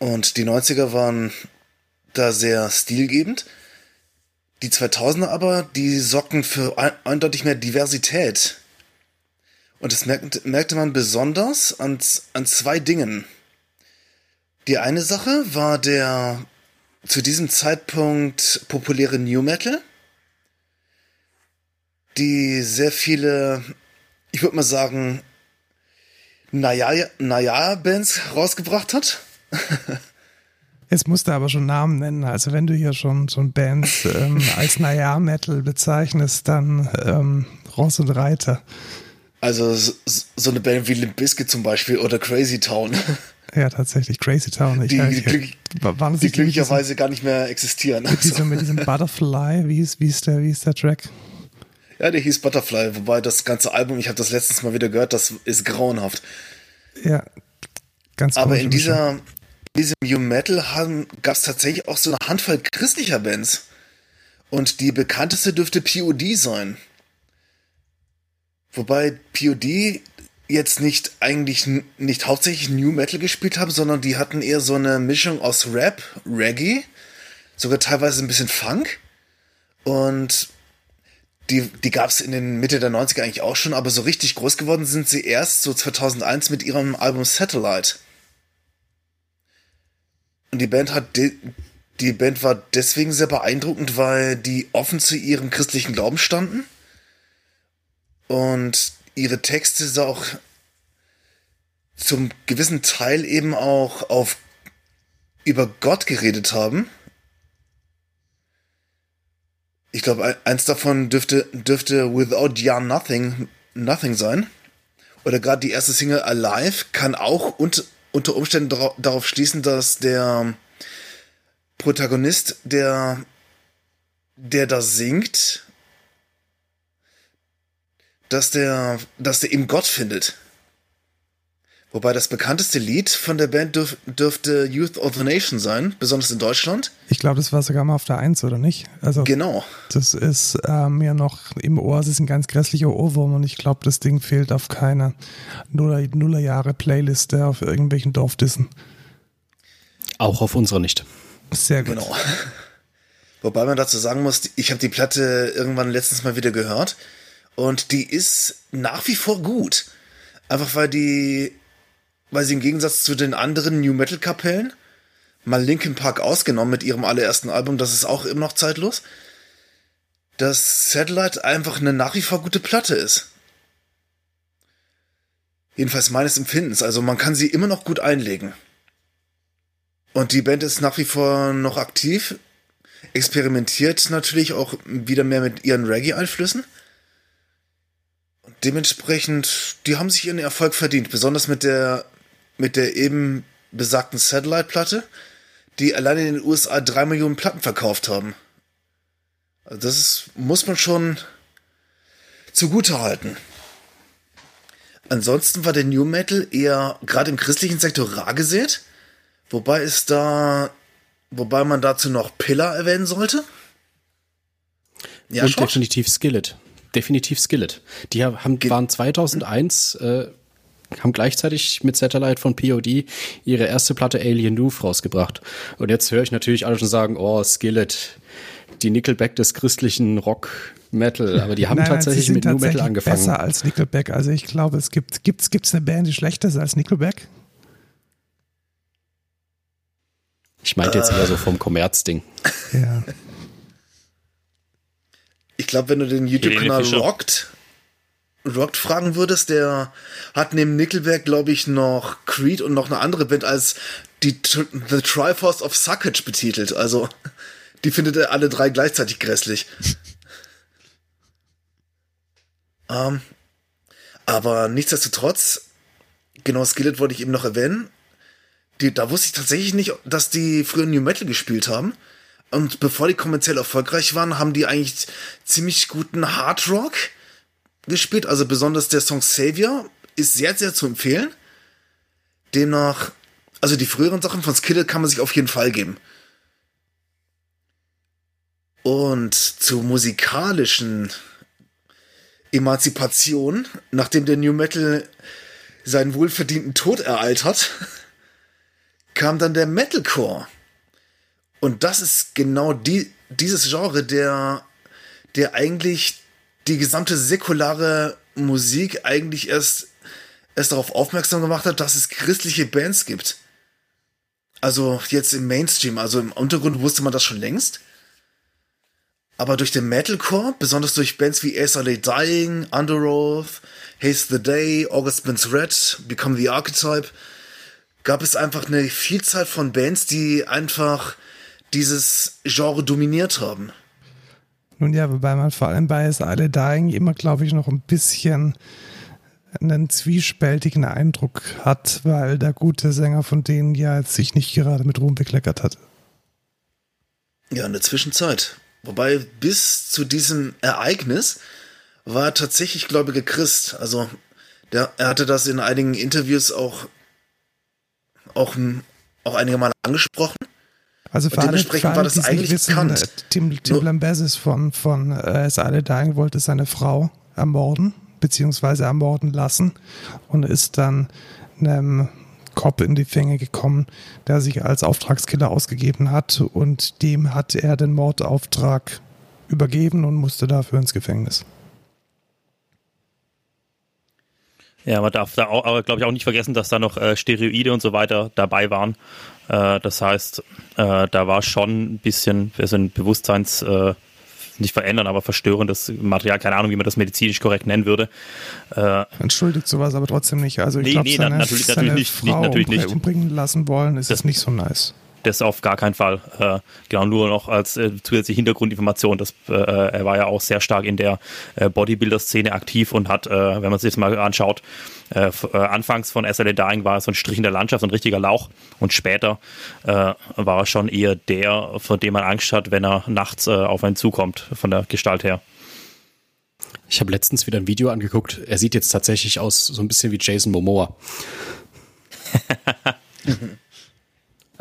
Und die 90er waren da sehr stilgebend. Die 2000er aber, die sorgten für ein, eindeutig mehr Diversität. Und das merkte, merkte man besonders an, an zwei Dingen. Die eine Sache war der zu diesem Zeitpunkt populäre New Metal, die sehr viele, ich würde mal sagen, naja, naja Bands rausgebracht hat. <laughs> Jetzt musst du aber schon Namen nennen. Also wenn du hier schon, schon Bands ähm, <laughs> als Naja Metal bezeichnest, dann ähm, Ross und Reiter. Also so, so eine Band wie Limp Bizkit zum Beispiel oder Crazy Town. <laughs> Ja, tatsächlich, Crazy Town. Ich, die, ich, glück, waren die glücklicherweise gar nicht mehr existieren. <laughs> Mit diesem, mit diesem Butterfly, wie ist, wie, ist der, wie ist der Track? Ja, der hieß Butterfly, wobei das ganze Album, ich habe das letztens mal wieder gehört, das ist grauenhaft. Ja, ganz Aber in dieser, in diesem New Metal gab es tatsächlich auch so eine Handvoll christlicher Bands. Und die bekannteste dürfte POD sein. Wobei POD jetzt nicht eigentlich nicht hauptsächlich New Metal gespielt haben, sondern die hatten eher so eine Mischung aus Rap, Reggae, sogar teilweise ein bisschen Funk. Und die, die gab es in den Mitte der 90er eigentlich auch schon, aber so richtig groß geworden sind sie erst so 2001 mit ihrem Album Satellite. Und die Band hat de, die Band war deswegen sehr beeindruckend, weil die offen zu ihrem christlichen Glauben standen und ihre Texte auch zum gewissen Teil eben auch auf über Gott geredet haben. Ich glaube, eins davon dürfte, dürfte Without Ya Nothing, Nothing sein. Oder gerade die erste Single Alive kann auch und, unter Umständen darauf schließen, dass der Protagonist, der, der da singt, dass der, dass der eben Gott findet. Wobei das bekannteste Lied von der Band dürf, dürfte Youth of the Nation sein, besonders in Deutschland. Ich glaube, das war sogar mal auf der Eins, oder nicht? Also, genau. Das ist äh, mir noch im Ohr, es ist ein ganz grässlicher Ohrwurm und ich glaube, das Ding fehlt auf keiner Nuller, Nullerjahre Playliste auf irgendwelchen Dorfdissen. Auch auf unserer nicht. Sehr gut. Genau. <laughs> Wobei man dazu sagen muss, ich habe die Platte irgendwann letztens mal wieder gehört und die ist nach wie vor gut. Einfach weil die, weil sie im Gegensatz zu den anderen New Metal Kapellen, mal Linkin Park ausgenommen mit ihrem allerersten Album, das ist auch immer noch zeitlos, dass Satellite einfach eine nach wie vor gute Platte ist. Jedenfalls meines Empfindens. Also man kann sie immer noch gut einlegen. Und die Band ist nach wie vor noch aktiv, experimentiert natürlich auch wieder mehr mit ihren Reggae-Einflüssen dementsprechend, die haben sich ihren Erfolg verdient, besonders mit der, mit der eben besagten Satellite-Platte, die allein in den USA drei Millionen Platten verkauft haben. Also das ist, muss man schon zugute halten. Ansonsten war der New Metal eher gerade im christlichen Sektor rar gesät, wobei es da, wobei man dazu noch Pillar erwähnen sollte. Ja, Und schon? definitiv Skillet definitiv Skillet. Die haben, waren 2001, äh, haben gleichzeitig mit Satellite von POD ihre erste Platte Alien Noof rausgebracht. Und jetzt höre ich natürlich alle schon sagen, oh, Skillet, die Nickelback des christlichen Rock Metal, aber die haben <laughs> nein, tatsächlich mit New Metal angefangen. Besser als Nickelback. Also ich glaube, es gibt gibt's gibt's eine Band, die schlechter ist als Nickelback. Ich meinte jetzt eher so vom Kommerzding. Ja. Ich glaube, wenn du den YouTube-Kanal Rocked, Rocked fragen würdest, der hat neben Nickelback, glaube ich, noch Creed und noch eine andere Band als die The Triforce of Suckage betitelt. Also, die findet er alle drei gleichzeitig grässlich. <laughs> ähm, aber nichtsdestotrotz, genau Skillet wollte ich eben noch erwähnen. Die, da wusste ich tatsächlich nicht, dass die früher New Metal gespielt haben. Und bevor die kommerziell erfolgreich waren, haben die eigentlich ziemlich guten Hard Rock gespielt. Also besonders der Song Savior ist sehr, sehr zu empfehlen. Demnach, also die früheren Sachen von Skittle kann man sich auf jeden Fall geben. Und zur musikalischen Emanzipation, nachdem der New Metal seinen wohlverdienten Tod ereilt hat, <laughs> kam dann der Metalcore. Und das ist genau die, dieses Genre, der, der eigentlich die gesamte säkulare Musik eigentlich erst, erst darauf aufmerksam gemacht hat, dass es christliche Bands gibt. Also jetzt im Mainstream, also im Untergrund wusste man das schon längst. Aber durch den Metalcore, besonders durch Bands wie SLA Dying, Underoath, Haste the Day, August Burns Red, Become the Archetype, gab es einfach eine Vielzahl von Bands, die einfach dieses Genre dominiert haben. Nun ja, wobei man vor allem bei SLA Dying immer, glaube ich, noch ein bisschen einen zwiespältigen Eindruck hat, weil der gute Sänger von denen ja jetzt sich nicht gerade mit Ruhm bekleckert hat. Ja, in der Zwischenzeit. Wobei bis zu diesem Ereignis war er tatsächlich gläubiger Christ. Also der, er hatte das in einigen Interviews auch, auch, auch einige Mal angesprochen. Also für alle, für alle, war das eigentlich wissen, bekannt. Äh, Tim, Tim Lambesis von, von äh, Es alle Dying wollte seine Frau ermorden, beziehungsweise ermorden lassen und ist dann einem Cop in die Fänge gekommen, der sich als Auftragskiller ausgegeben hat und dem hat er den Mordauftrag übergeben und musste dafür ins Gefängnis. Ja, man darf da auch, aber glaube ich auch nicht vergessen, dass da noch äh, Steroide und so weiter dabei waren. Äh, das heißt, äh, da war schon ein bisschen, also ein Bewusstseins, äh, nicht verändern, aber verstörendes Material, keine Ahnung, wie man das medizinisch korrekt nennen würde. Äh, Entschuldigt sowas aber trotzdem nicht. Also ich nee, glaube, nee, seine, natürlich, seine natürlich Frau nicht, natürlich nicht. umbringen lassen wollen, ist das nicht so nice das auf gar keinen Fall. Äh, genau, nur noch als äh, zusätzliche Hintergrundinformation. Das, äh, er war ja auch sehr stark in der äh, Bodybuilder-Szene aktiv und hat, äh, wenn man sich das mal anschaut, äh, anfangs von SLA Dying war er so ein Strich in der Landschaft, so ein richtiger Lauch und später war er schon eher der, vor dem man Angst hat, wenn er nachts auf einen zukommt, von der Gestalt her. Ich habe letztens wieder ein Video angeguckt. Er sieht jetzt tatsächlich aus so ein bisschen wie Jason Momoa. <laughs>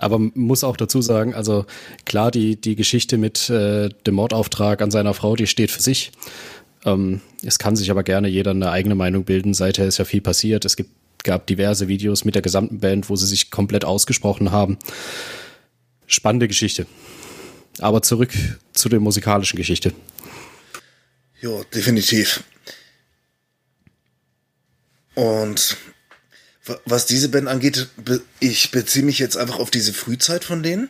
Aber muss auch dazu sagen, also klar, die, die Geschichte mit äh, dem Mordauftrag an seiner Frau, die steht für sich. Ähm, es kann sich aber gerne jeder eine eigene Meinung bilden. Seither ist ja viel passiert. Es gibt, gab diverse Videos mit der gesamten Band, wo sie sich komplett ausgesprochen haben. Spannende Geschichte. Aber zurück zu der musikalischen Geschichte. Ja, definitiv. Und was diese Band angeht, ich beziehe mich jetzt einfach auf diese Frühzeit von denen.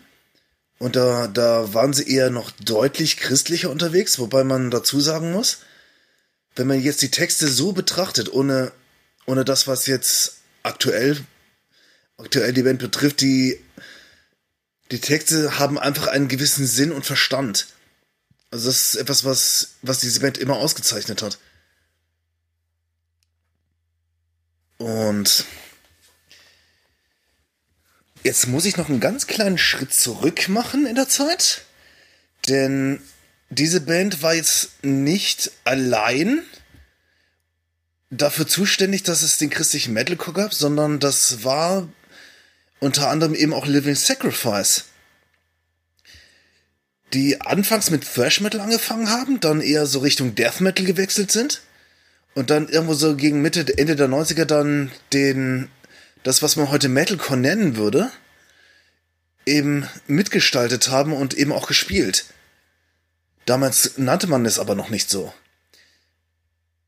Und da, da waren sie eher noch deutlich christlicher unterwegs, wobei man dazu sagen muss, wenn man jetzt die Texte so betrachtet, ohne, ohne das, was jetzt aktuell, aktuell die Band betrifft, die, die Texte haben einfach einen gewissen Sinn und Verstand. Also das ist etwas, was, was diese Band immer ausgezeichnet hat. Und Jetzt muss ich noch einen ganz kleinen Schritt zurück machen in der Zeit. Denn diese Band war jetzt nicht allein dafür zuständig, dass es den christlichen Metalcore gab, sondern das war unter anderem eben auch Living Sacrifice. Die anfangs mit Thrash Metal angefangen haben, dann eher so Richtung Death Metal gewechselt sind und dann irgendwo so gegen Mitte, Ende der 90er dann den das, was man heute Metalcore nennen würde, eben mitgestaltet haben und eben auch gespielt. Damals nannte man es aber noch nicht so.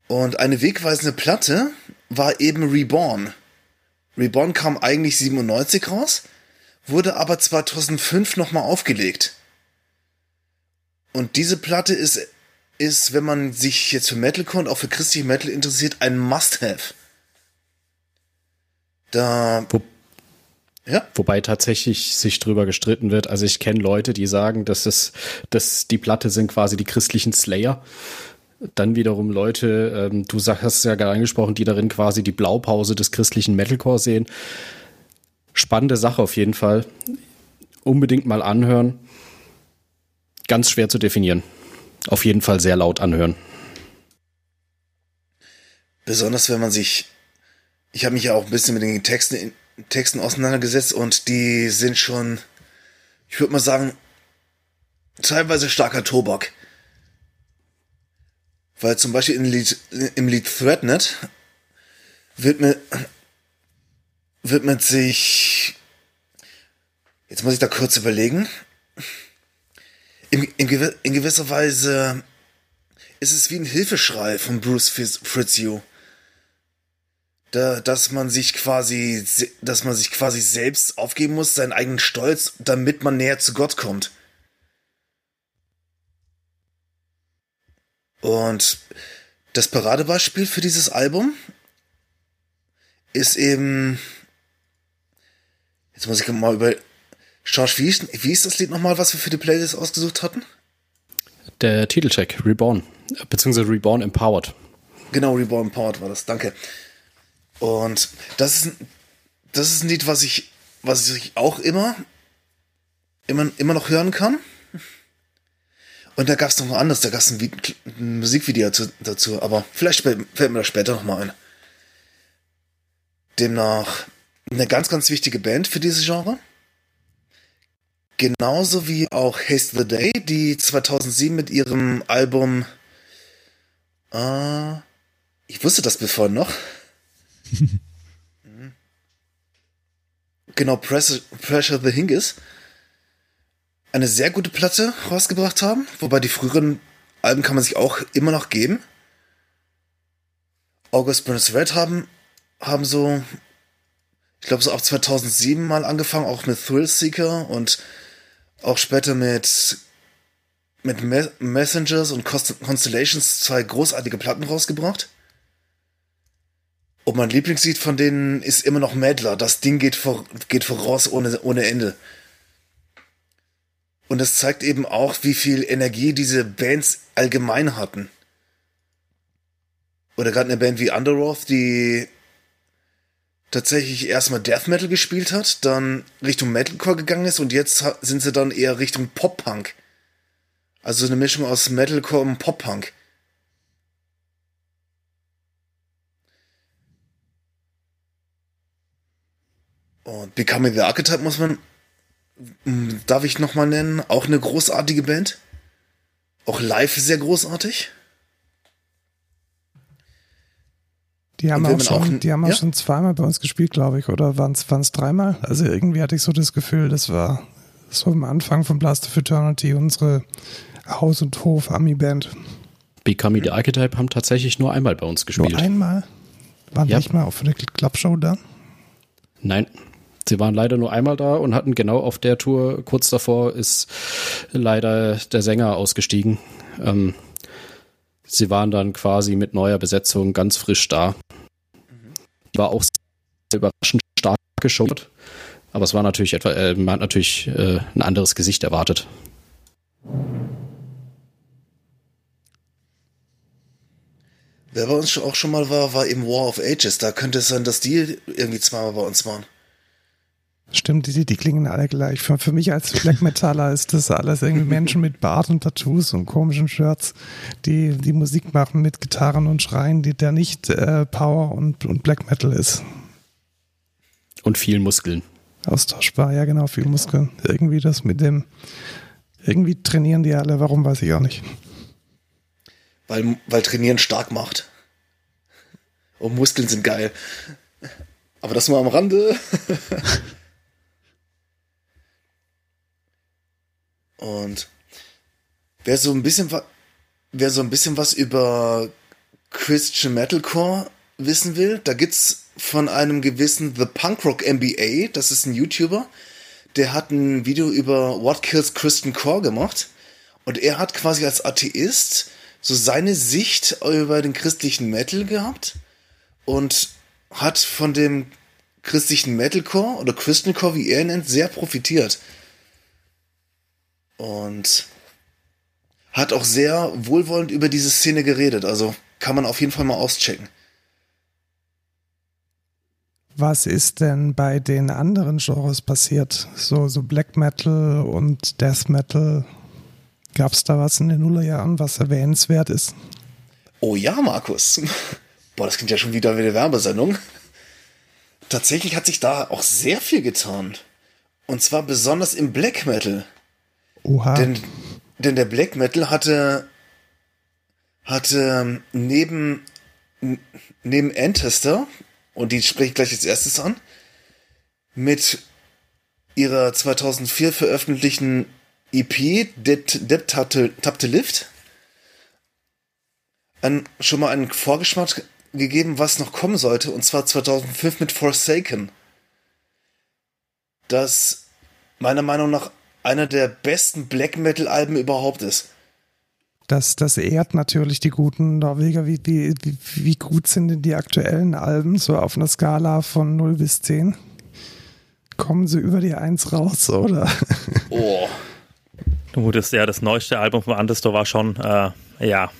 Und eine wegweisende Platte war eben Reborn. Reborn kam eigentlich 97 raus, wurde aber 2005 nochmal aufgelegt. Und diese Platte ist, ist, wenn man sich jetzt für Metalcore und auch für christliche Metal interessiert, ein Must-Have. Da. Wo, ja. Wobei tatsächlich sich drüber gestritten wird. Also ich kenne Leute, die sagen, dass es, dass die Platte sind quasi die christlichen Slayer. Dann wiederum Leute, ähm, du hast es ja gerade angesprochen, die darin quasi die Blaupause des christlichen Metalcore sehen. Spannende Sache auf jeden Fall. Unbedingt mal anhören. Ganz schwer zu definieren. Auf jeden Fall sehr laut anhören. Besonders wenn man sich ich habe mich ja auch ein bisschen mit den Texten, Texten auseinandergesetzt und die sind schon, ich würde mal sagen, teilweise starker Tobak. Weil zum Beispiel im Lied, im Lied Threadnet wird mit sich, jetzt muss ich da kurz überlegen, in, in, gewisser Weise ist es wie ein Hilfeschrei von Bruce Fritzio. Da, dass man sich quasi, dass man sich quasi selbst aufgeben muss, seinen eigenen Stolz, damit man näher zu Gott kommt. Und das Paradebeispiel für dieses Album ist eben. Jetzt muss ich mal über. George, wie ist, wie ist das Lied nochmal, was wir für die Playlist ausgesucht hatten? Der Titelcheck, Reborn. Beziehungsweise Reborn Empowered. Genau, Reborn Empowered war das, danke. Und das ist, das ist ein Lied, was ich, was ich auch immer, immer, immer noch hören kann. Und da gab es noch mal anderes, da gab es ein, ein, Musikvideo dazu, aber vielleicht fällt mir das später noch mal ein. Demnach eine ganz, ganz wichtige Band für dieses Genre. Genauso wie auch Haste the Day, die 2007 mit ihrem Album. Äh, ich wusste das bevor noch. Genau, Pressure, Pressure the Hingis. Eine sehr gute Platte rausgebracht haben, wobei die früheren Alben kann man sich auch immer noch geben. August Burns Red haben, haben so, ich glaube, so ab 2007 mal angefangen, auch mit Thrillseeker und auch später mit, mit Me Messengers und Constellations zwei großartige Platten rausgebracht. Und mein Lieblingslied von denen ist immer noch Madler. Das Ding geht, vor, geht voraus ohne, ohne Ende. Und es zeigt eben auch, wie viel Energie diese Bands allgemein hatten. Oder gerade eine Band wie Underoath, die tatsächlich erstmal Death Metal gespielt hat, dann Richtung Metalcore gegangen ist und jetzt sind sie dann eher Richtung Pop-Punk. Also eine Mischung aus Metalcore und Pop-Punk. Und Becoming the Archetype muss man, hm, darf ich nochmal nennen, auch eine großartige Band. Auch live sehr großartig. Die haben, auch schon, auch, die haben ja? auch schon zweimal bei uns gespielt, glaube ich, oder waren es dreimal? Also irgendwie hatte ich so das Gefühl, das war so am Anfang von Blast of Eternity unsere Haus- und Hof-Ami-Band. Becoming the Archetype haben tatsächlich nur einmal bei uns gespielt. Nur einmal? Waren ja. nicht mal auf der Clubshow da? Nein, Sie waren leider nur einmal da und hatten genau auf der Tour, kurz davor ist leider der Sänger ausgestiegen. Ähm, sie waren dann quasi mit neuer Besetzung ganz frisch da. War auch überraschend stark geschaut, aber es war natürlich etwa, äh, man hat natürlich äh, ein anderes Gesicht erwartet. Wer bei uns auch schon mal war, war eben War of Ages. Da könnte es sein, dass die irgendwie zweimal bei uns waren. Stimmt, die, die klingen alle gleich. Für, für mich als Black Metaller <laughs> ist das alles irgendwie Menschen mit Bart und Tattoos und komischen Shirts, die die Musik machen mit Gitarren und Schreien, die der nicht äh, Power und, und Black Metal ist. Und viel Muskeln. Austauschbar, ja genau, viel Muskeln. Irgendwie das mit dem, irgendwie trainieren die alle, warum weiß ich auch nicht. Weil, weil Trainieren stark macht. Und Muskeln sind geil. Aber das nur am Rande. <laughs> Und wer so ein bisschen wer so ein bisschen was über Christian Metalcore wissen will, da gibt's von einem gewissen The Punk Rock MBA, das ist ein YouTuber, der hat ein Video über What Kills Christian Core gemacht und er hat quasi als Atheist so seine Sicht über den christlichen Metal gehabt und hat von dem christlichen Metalcore oder Christian Core, wie er ihn nennt, sehr profitiert. Und hat auch sehr wohlwollend über diese Szene geredet. Also kann man auf jeden Fall mal auschecken. Was ist denn bei den anderen Genres passiert? So, so Black Metal und Death Metal. Gab es da was in den Nullerjahren, was erwähnenswert ist? Oh ja, Markus. Boah, das klingt ja schon wieder wie eine Werbesendung. Tatsächlich hat sich da auch sehr viel getan. Und zwar besonders im Black Metal. Oha. Denn, denn der Black Metal hatte, hatte neben, neben Antester, und die spreche ich gleich als erstes an, mit ihrer 2004 veröffentlichten EP Dead Tapte Lift ein, schon mal einen Vorgeschmack gegeben, was noch kommen sollte, und zwar 2005 mit Forsaken. Das meiner Meinung nach einer der besten Black Metal-Alben überhaupt ist. Das, das ehrt natürlich die guten Norweger. Wie, wie, wie gut sind denn die aktuellen Alben? So auf einer Skala von 0 bis 10? Kommen sie über die 1 raus, oder? <laughs> Oh. Gut, das, ja, das neueste Album von Understore war schon, äh, ja,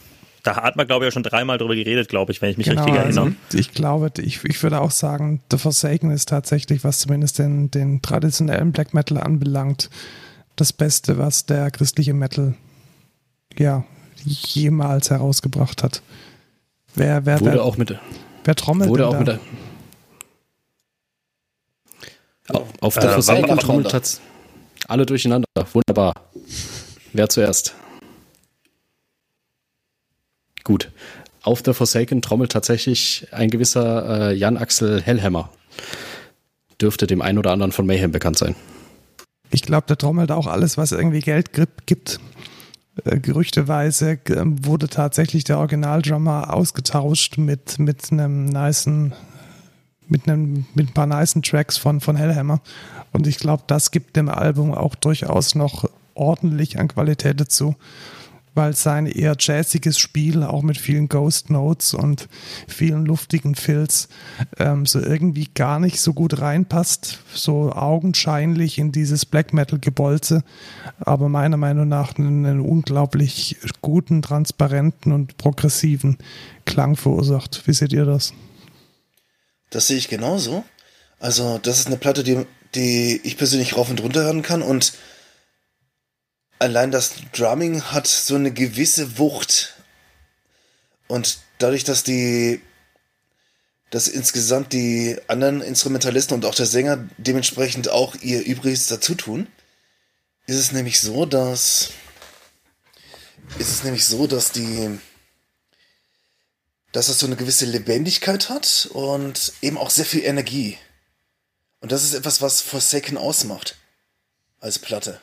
da hat man, glaube ich, ja schon dreimal drüber geredet, glaube ich, wenn ich mich genau, richtig erinnere. Also ich glaube, ich, ich würde auch sagen, The Forsaken ist tatsächlich, was zumindest den, den traditionellen Black Metal anbelangt, das Beste, was der christliche Metal ja jemals herausgebracht hat. Wer, wer, wurde wer, auch mit, wer trommelt wurde denn auch da? mit der, auf, auf Äh, der wann Forsaken trommelt hat's alle durcheinander. Wunderbar. Wer zuerst? Gut. Auf der Forsaken trommelt tatsächlich ein gewisser äh, Jan-Axel Hellhammer. Dürfte dem einen oder anderen von Mayhem bekannt sein. Ich glaube, der trommelt auch alles, was irgendwie Geld gibt. Äh, gerüchteweise wurde tatsächlich der Originaldrummer ausgetauscht mit, mit einem nicen, mit einem, mit ein paar nicen Tracks von, von Hellhammer. Und ich glaube, das gibt dem Album auch durchaus noch ordentlich an Qualität dazu, weil sein eher jazziges Spiel, auch mit vielen Ghost Notes und vielen luftigen Fills, ähm, so irgendwie gar nicht so gut reinpasst, so augenscheinlich in dieses Black Metal Gebolze, aber meiner Meinung nach einen, unglaublich guten, transparenten und progressiven Klang verursacht. Wie seht ihr das? Das sehe ich genauso. Also, das ist eine Platte, die, die ich persönlich rauf und runter hören kann und allein das Drumming hat so eine gewisse Wucht. Und dadurch, dass die, dass insgesamt die anderen Instrumentalisten und auch der Sänger dementsprechend auch ihr Übriges dazu tun, ist es nämlich so, dass, ist es nämlich so, dass die, dass es so eine gewisse Lebendigkeit hat und eben auch sehr viel Energie. Und das ist etwas, was Forsaken ausmacht. Als Platte.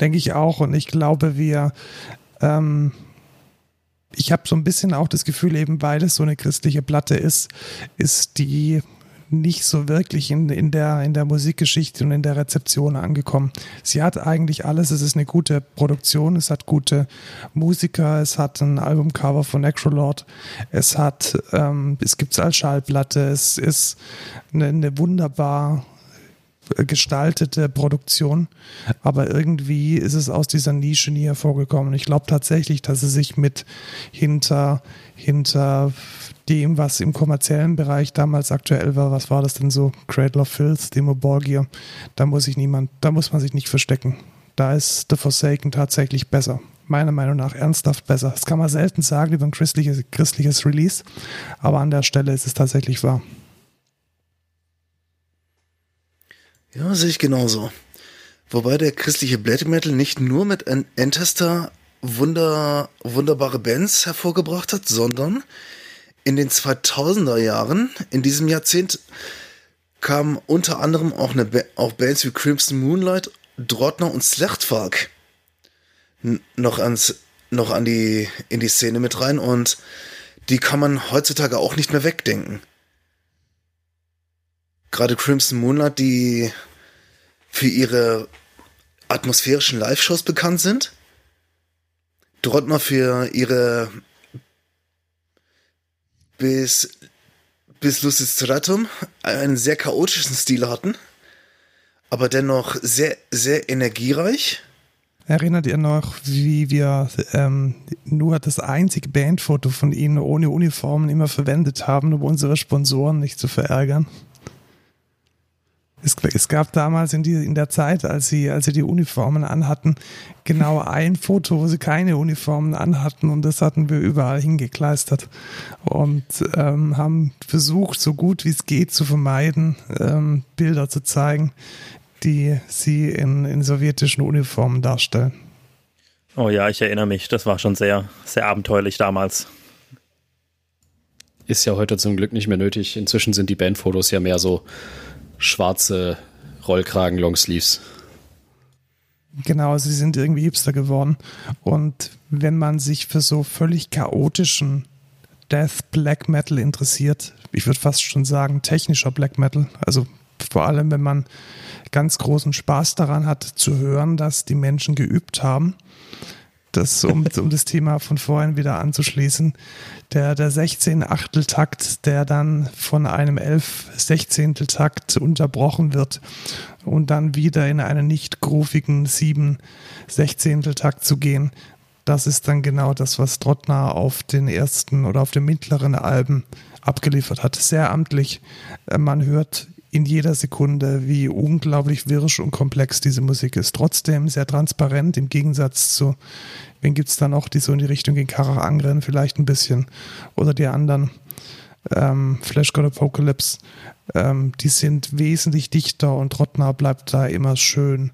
Denke ich auch. Und ich glaube, wir, ähm, ich habe so ein bisschen auch das Gefühl, eben weil es so eine christliche Platte ist, ist die nicht so wirklich in, in, der, in der Musikgeschichte und in der Rezeption angekommen. Sie hat eigentlich alles. Es ist eine gute Produktion, es hat gute Musiker, es hat ein Albumcover von Necrolord, es hat, ähm, es gibt es als Schallplatte, es ist eine, eine wunderbar gestaltete Produktion, aber irgendwie ist es aus dieser Nische nie hervorgekommen. Ich glaube tatsächlich, dass sie sich mit hinter, hinter dem, was im kommerziellen Bereich damals aktuell war, was war das denn so? Cradle of Filth, Demo Borgia, da muss sich niemand, da muss man sich nicht verstecken. Da ist The Forsaken tatsächlich besser. Meiner Meinung nach ernsthaft besser. Das kann man selten sagen über ein christliches, christliches Release, aber an der Stelle ist es tatsächlich wahr. Ja, sehe ich genauso. Wobei der christliche Black Metal nicht nur mit An- Antester wunder, wunderbare Bands hervorgebracht hat, sondern in den 2000er Jahren, in diesem Jahrzehnt, kamen unter anderem auch, eine auch Bands wie Crimson Moonlight, Drottner und Slechtvalk n- noch ans noch an die in die Szene mit rein und die kann man heutzutage auch nicht mehr wegdenken. Gerade Crimson Moonlight, die für ihre atmosphärischen Live-Shows bekannt sind. Drottner für ihre bis, bis Lucis Stratum einen sehr chaotischen Stil hatten, aber dennoch sehr, sehr energiereich. Erinnert ihr noch, wie wir ähm, nur das einzige Bandfoto von ihnen ohne Uniformen immer verwendet haben, um unsere Sponsoren nicht zu verärgern? Es, es gab damals in, die, in der Zeit, als sie, als sie die Uniformen anhatten, genau ein Foto, wo sie keine Uniformen anhatten und das hatten wir überall hingekleistert und ähm, haben versucht, so gut wie es geht zu vermeiden, ähm, Bilder zu zeigen, die sie in, in sowjetischen Uniformen darstellen. Oh ja, ich erinnere mich. Das war schon sehr, sehr abenteuerlich damals. Ist ja heute zum Glück nicht mehr nötig. Inzwischen sind die Bandfotos ja mehr so schwarze Rollkragen Longsleeves. Genau, sie sind irgendwie hipster geworden. Und wenn man sich für so völlig chaotischen Death Black Metal interessiert, ich würde fast schon sagen technischer Black Metal, also vor allem wenn man ganz großen Spaß daran hat zu hören, dass die Menschen geübt haben, das, um, um das Thema von vorhin wieder anzuschließen, der, der 16 Achteltakt, der dann von einem 11 Sechzehnteltakt unterbrochen wird und dann wieder in einen nicht groovigen 7 Sechzehnteltakt zu gehen, das ist dann genau das, was Trottner auf den ersten oder auf den mittleren Alben abgeliefert hat. Sehr amtlich. Man hört in jeder Sekunde, wie unglaublich wirsch und komplex diese Musik ist. Trotzdem sehr transparent im Gegensatz zu, wen gibt es da noch, die so in die Richtung gegen Karach angrennen, vielleicht ein bisschen. Oder die anderen, ähm, Flash God Apocalypse, ähm, die sind wesentlich dichter und Trottner bleibt da immer schön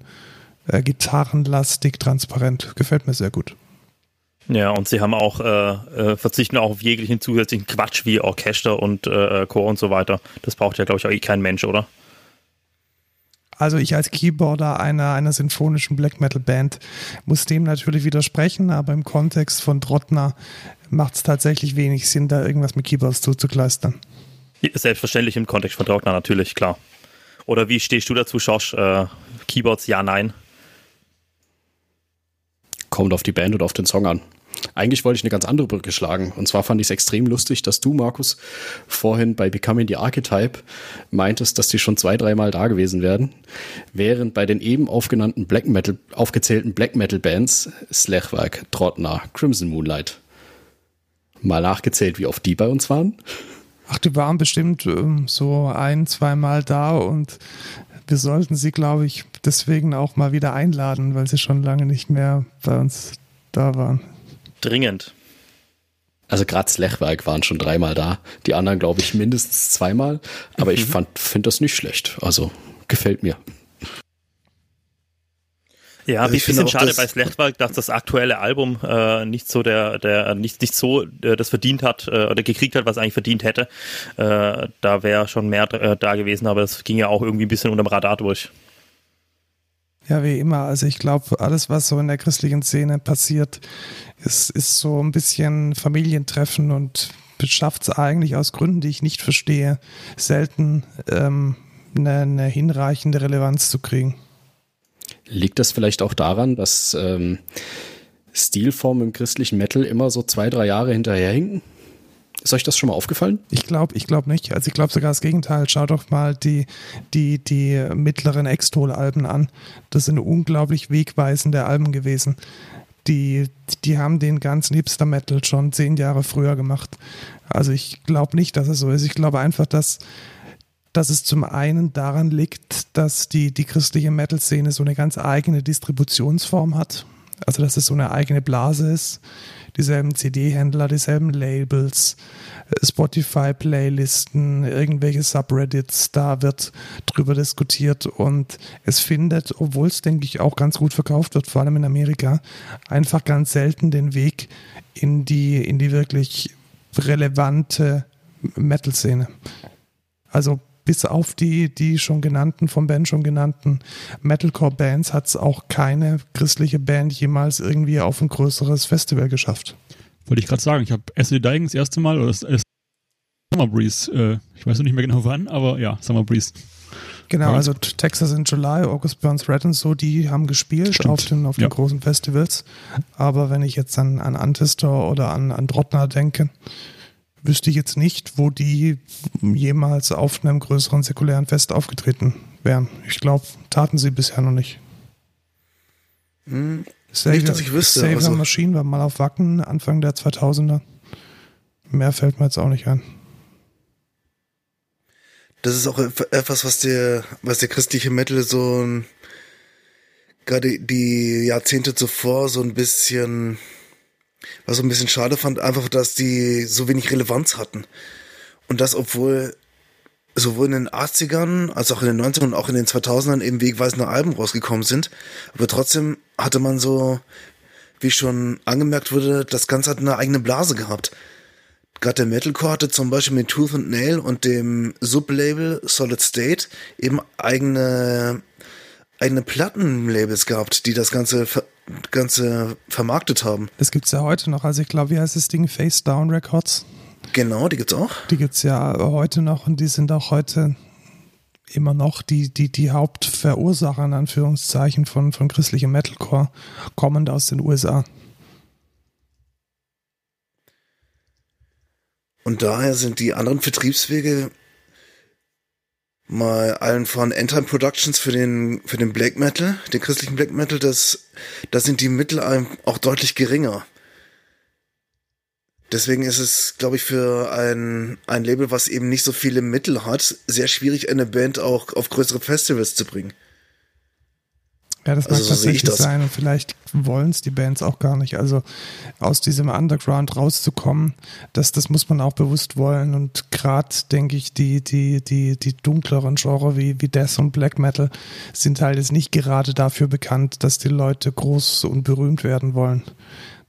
äh, gitarrenlastig, transparent. Gefällt mir sehr gut. Ja, und sie haben auch, äh, äh, verzichten auch auf jeglichen zusätzlichen Quatsch wie Orchester und äh, äh Chor und so weiter. Das braucht ja, glaube ich, auch eh kein Mensch, oder? Also ich als Keyboarder einer, einer sinfonischen Black Metal Band muss dem natürlich widersprechen, aber im Kontext von Trottner macht es tatsächlich wenig Sinn, da irgendwas mit Keyboards zuzukleistern. Selbstverständlich im Kontext von Trottner, natürlich, klar. Oder wie stehst du dazu, Josh? Äh, Keyboards, ja, nein? Kommt auf die Band oder auf den Song an. Eigentlich wollte ich eine ganz andere Brücke schlagen. Und zwar fand ich es extrem lustig, dass du, Markus, vorhin bei Becoming the Archetype meintest, dass die schon zwei, dreimal da gewesen werden. Während bei den eben aufgenannten Black Metal, aufgezählten Black Metal Bands Slechwerk, Trottner, Crimson Moonlight. Mal nachgezählt, wie oft die bei uns waren. Ach, die waren bestimmt ähm, so ein, zweimal da und wir sollten sie, glaube ich, deswegen auch mal wieder einladen, weil sie schon lange nicht mehr bei uns da waren dringend. Also gerade Slechwerk waren schon dreimal da, die anderen glaube ich mindestens zweimal, aber mhm. ich finde das nicht schlecht. Also gefällt mir. Ja, also ein bisschen schade bei Slechtwald, dass das aktuelle Album äh, nicht so der, der nicht, nicht so äh, das verdient hat äh, oder gekriegt hat, was eigentlich verdient hätte. Äh, da wäre schon mehr äh, da gewesen, aber das ging ja auch irgendwie ein bisschen unterm Radar durch. Ja, wie immer. Also ich glaube, alles, was so in der christlichen Szene passiert, ist, ist so ein bisschen Familientreffen und schafft es eigentlich aus Gründen, die ich nicht verstehe, selten ähm, eine, eine hinreichende Relevanz zu kriegen. Liegt das vielleicht auch daran, dass ähm, Stilformen im christlichen Metal immer so zwei, drei Jahre hinterherhinken? Ist euch das schon mal aufgefallen? Ich glaube, ich glaube nicht. Also ich glaube sogar das Gegenteil. Schaut doch mal die, die, die mittleren Extol-Alben an. Das sind unglaublich wegweisende Alben gewesen. Die, die haben den ganzen Hipster-Metal schon zehn Jahre früher gemacht. Also ich glaube nicht, dass es so ist. Ich glaube einfach, dass, dass es zum einen daran liegt, dass die, die christliche Metal-Szene so eine ganz eigene Distributionsform hat. Also dass es so eine eigene Blase ist dieselben CD-Händler, dieselben Labels, äh, Spotify-Playlisten, irgendwelche Subreddits, da wird drüber diskutiert und es findet, obwohl es, denke ich, auch ganz gut verkauft wird, vor allem in Amerika, einfach ganz selten den Weg in die, in die wirklich relevante Metal-Szene. Also bis auf die, die schon genannten, vom Ben schon genannten Metalcore-Bands hat es auch keine christliche Band jemals irgendwie auf ein größeres Festival geschafft. Wollte ich gerade sagen, ich habe Acid Dying das erste Mal oder das, das Summer Breeze, äh, ich weiß noch nicht mehr genau wann, aber ja, Summer Breeze. Genau, also Texas in July, August Burns Red und so, die haben gespielt Stimmt. auf den, auf den ja. großen Festivals. Aber wenn ich jetzt an, an Antistor oder an, an Drottner denke, wüsste ich jetzt nicht, wo die jemals auf einem größeren säkulären Fest aufgetreten wären. Ich glaube, taten sie bisher noch nicht. Hm, Savior, nicht, dass ich wüsste. Savior also. Machine war mal auf Wacken Anfang der 2000er. Mehr fällt mir jetzt auch nicht ein. Das ist auch etwas, was der, was der christliche Metal so gerade die Jahrzehnte zuvor so ein bisschen was so ein bisschen schade fand, einfach, dass die so wenig Relevanz hatten. Und das, obwohl sowohl in den 80ern als auch in den 90ern und auch in den 2000ern eben wegweisende Alben rausgekommen sind. Aber trotzdem hatte man so, wie schon angemerkt wurde, das Ganze hat eine eigene Blase gehabt. Gerade der Metalcore hatte zum Beispiel mit Tooth and Nail und dem Sublabel Solid State eben eigene eigene Plattenlabels gehabt, die das Ganze, Ganze vermarktet haben. Das gibt's ja heute noch. Also ich glaube, wie heißt das Ding? Face Down Records. Genau, die gibt's auch. Die gibt's ja heute noch und die sind auch heute immer noch die, die, die Hauptverursacher in Anführungszeichen von, von christlichem Metalcore, kommend aus den USA. Und daher sind die anderen Vertriebswege mal allen von Endtime Productions für den, für den Black Metal, den christlichen Black Metal, das, da sind die Mittel auch deutlich geringer. Deswegen ist es, glaube ich, für ein, ein Label, was eben nicht so viele Mittel hat, sehr schwierig, eine Band auch auf größere Festivals zu bringen. Ja, das Also mag so sehe ich tatsächlich das. sein und vielleicht wollen es die Bands auch gar nicht. Also aus diesem Underground rauszukommen, das, das muss man auch bewusst wollen. Und gerade, denke ich, die, die, die, die dunkleren Genre wie, wie Death und Black Metal sind halt jetzt nicht gerade dafür bekannt, dass die Leute groß und berühmt werden wollen.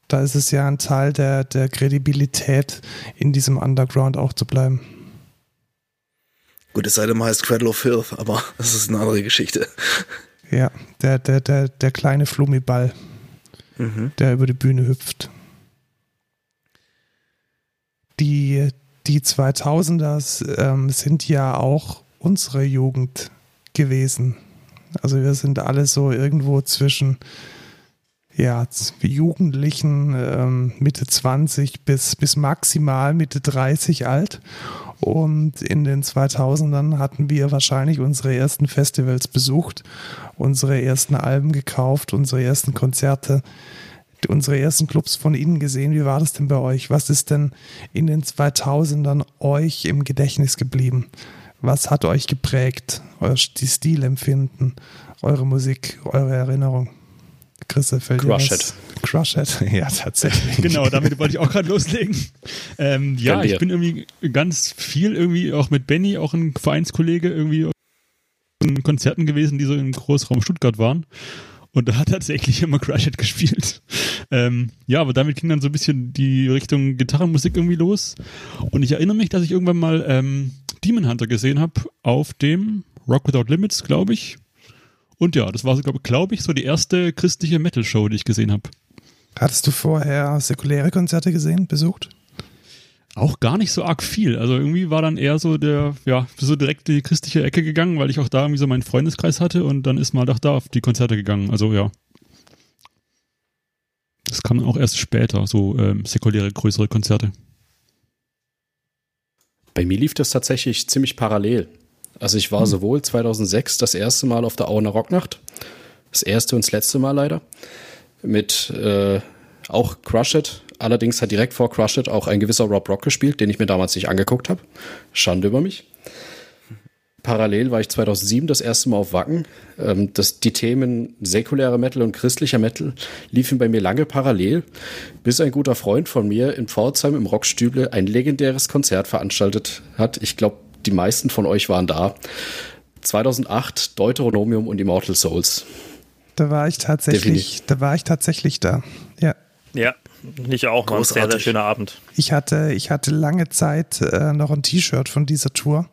Da ist es ja ein Teil der, der Kredibilität, in diesem Underground auch zu bleiben. Gut, es sei denn, man heißt Cradle of Filth, aber <laughs> das ist eine andere Geschichte. Ja, der, der, der, der kleine Flummiball, Mhm. der über die Bühne hüpft. Die, die 2000er ähm, sind ja auch unsere Jugend gewesen. Also wir sind alle so irgendwo zwischen ja, Jugendlichen ähm, Mitte 20 bis, bis maximal Mitte 30 alt. Und in den 2000ern hatten wir wahrscheinlich unsere ersten Festivals besucht, unsere ersten Alben gekauft, unsere ersten Konzerte, unsere ersten Clubs von Ihnen gesehen. Wie war das denn bei euch? Was ist denn in den 2000ern euch im Gedächtnis geblieben? Was hat euch geprägt? Euer Stilempfinden, eure Musik, eure Erinnerung? Chrisse, fällt dir Crush was? Crush It. <laughs> Ja, tatsächlich. Genau, damit wollte ich auch gerade loslegen. Ähm, ja, ich bin irgendwie ganz viel irgendwie auch mit Benny, auch ein Vereinskollege, irgendwie in Konzerten gewesen, die so im Großraum Stuttgart waren. Und da hat tatsächlich immer Crush It gespielt. Ähm, ja, aber damit ging dann so ein bisschen die Richtung Gitarrenmusik irgendwie los. Und ich erinnere mich, dass ich irgendwann mal ähm, Demon Hunter gesehen habe auf dem Rock Without Limits, glaube ich. Und ja, das war, so, glaube glaub ich, so die erste christliche Metal-Show, die ich gesehen habe. Hattest du vorher säkuläre Konzerte gesehen, besucht? Auch gar nicht so arg viel. Also irgendwie war dann eher so der, ja, so direkt die christliche Ecke gegangen, weil ich auch da irgendwie so meinen Freundeskreis hatte und dann ist mal doch da auf die Konzerte gegangen. Also ja. Das kam auch erst später, so ähm, säkuläre größere Konzerte. Bei mir lief das tatsächlich ziemlich parallel. Also ich war Hm. sowohl 2006 das erste Mal auf der Auener Rocknacht, das erste und das letzte Mal leider, mit äh, auch Crush It. Allerdings hat direkt vor Crush It auch ein gewisser Rob Rock gespielt, den ich mir damals nicht angeguckt habe. Schande über mich. Parallel war ich 2007 das erste Mal auf Wacken. Ähm, das, die Themen säkulärer Metal und christlicher Metal liefen bei mir lange parallel, bis ein guter Freund von mir in Pforzheim im Rockstüble ein legendäres Konzert veranstaltet hat. Ich glaube, die meisten von euch waren da. 2008 Deuteronomium und Immortal Souls. Da war ich tatsächlich, da war ich tatsächlich da. Ja. Ja, ich auch. War ein sehr, sehr schöner Abend. Ich hatte, ich hatte lange Zeit äh, noch ein T-Shirt von dieser Tour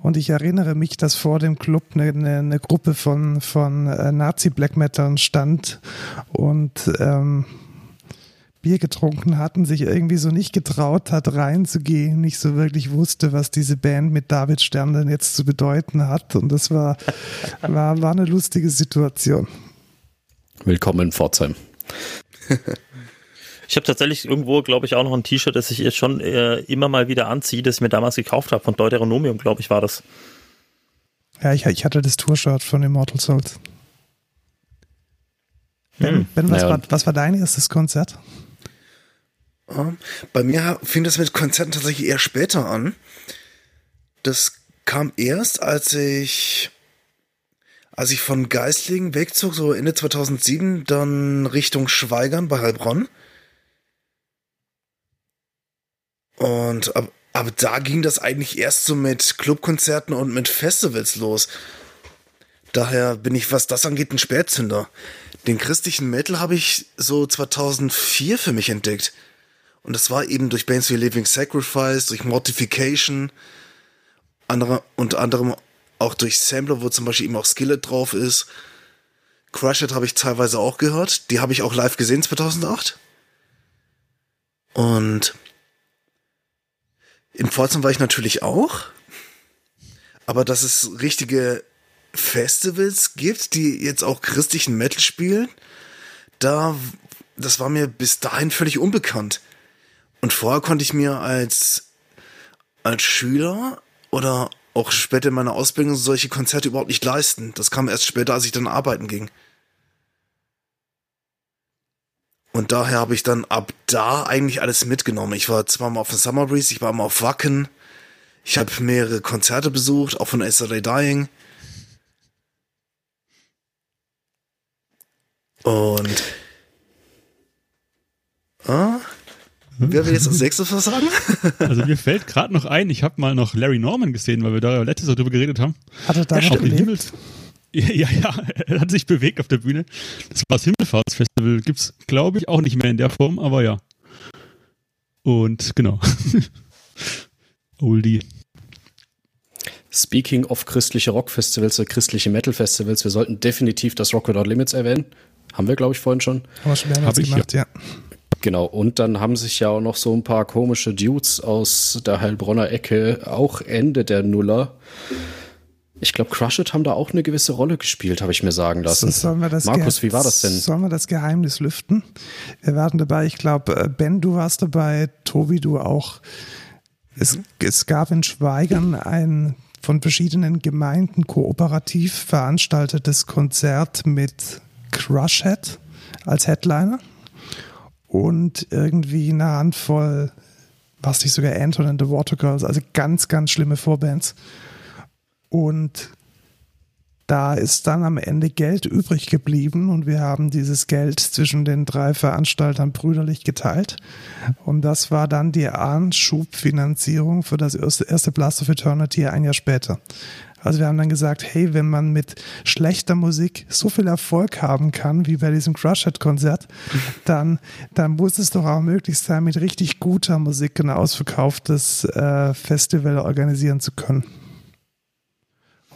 und ich erinnere mich, dass vor dem Club eine, eine, eine Gruppe von, von äh, Nazi-Black Metalern stand und ähm, Bier getrunken hatten, sich irgendwie so nicht getraut hat, reinzugehen, nicht so wirklich wusste, was diese Band mit David Stern denn jetzt zu bedeuten hat. Und das war, war, war eine lustige Situation. Willkommen in Pforzheim. Ich habe tatsächlich irgendwo, glaube ich, auch noch ein T-Shirt, das ich jetzt schon äh, immer mal wieder anziehe, das ich mir damals gekauft habe. Von Deuteronomium, glaube ich, war das. Ja, ich, ich hatte das Tour-Shirt von Immortal Souls. Ben, Hm. ben was, Naja. war, was war dein erstes Konzert? Bei mir fing das mit Konzerten tatsächlich eher später an. Das kam erst, als ich, als ich von Geislingen wegzog, so Ende 2007, dann Richtung Schweigern bei Heilbronn. Und ab, ab da ging das eigentlich erst so mit Clubkonzerten und mit Festivals los. Daher bin ich, was das angeht, ein Spätzünder. Den christlichen Metal habe ich so 2004 für mich entdeckt. Und das war eben durch Bands wie Living Sacrifice, durch Mortification, andere, unter anderem auch durch Sampler, wo zum Beispiel eben auch Skillet drauf ist. Crush It habe ich teilweise auch gehört. Die habe ich auch live gesehen 2008. Und in Pforzheim war ich natürlich auch. Aber dass es richtige Festivals gibt, die jetzt auch christlichen Metal spielen, da, das war mir bis dahin völlig unbekannt. Und vorher konnte ich mir als, als Schüler oder auch später in meiner Ausbildung solche Konzerte überhaupt nicht leisten. Das kam erst später, als ich dann arbeiten ging. Und daher habe ich dann ab da eigentlich alles mitgenommen. Ich war zweimal auf dem Summer Breeze, ich war mal auf Wacken. Ich habe mehrere Konzerte besucht, auch von Yesterday Dying. Und ah, wer will jetzt als nächstes was sagen? <laughs> Also mir fällt gerade noch ein, ich habe mal noch Larry Norman gesehen, weil wir da letztes Mal drüber geredet haben. Hat er da Auf noch den gelebt? Himmels ja, ja, ja, er hat sich bewegt auf der Bühne. Das war das Himmelfahrtsfestival. Gibt's, glaube ich, auch nicht mehr in der Form, aber ja. Und genau. <laughs> Oldie. Speaking of christliche Rockfestivals oder christliche Metal-Festivals, wir sollten definitiv das Rock Without Limits erwähnen. Haben wir, glaube ich, vorhin schon. Aber schon mehrmals Hab ich, gemacht, ja. Genau, und dann haben sich ja auch noch so ein paar komische Dudes aus der Heilbronner Ecke, auch Ende der Nuller. Ich glaube, Crush It haben da auch eine gewisse Rolle gespielt, habe ich mir sagen lassen. So, sollen wir das Markus, wie war das denn? Sollen wir das Geheimnis lüften? Wir waren dabei, ich glaube, Ben, du warst dabei, Tobi, du auch. Es, es gab in Schweigern ein von verschiedenen Gemeinden kooperativ veranstaltetes Konzert mit Crushhead als Headliner und irgendwie eine Handvoll, was nicht sogar Anton and the Watergirls, also ganz, ganz schlimme Vorbands. Und da ist dann am Ende Geld übrig geblieben und wir haben dieses Geld zwischen den drei Veranstaltern brüderlich geteilt. Und das war dann die Anschubfinanzierung für das erste, erste Blast of Eternity ein Jahr später. Also wir haben dann gesagt, hey, wenn man mit schlechter Musik so viel Erfolg haben kann, wie bei diesem Crushhead-Konzert, <laughs> dann, dann muss es doch auch möglich sein, mit richtig guter Musik ein ausverkauftes äh, Festival organisieren zu können.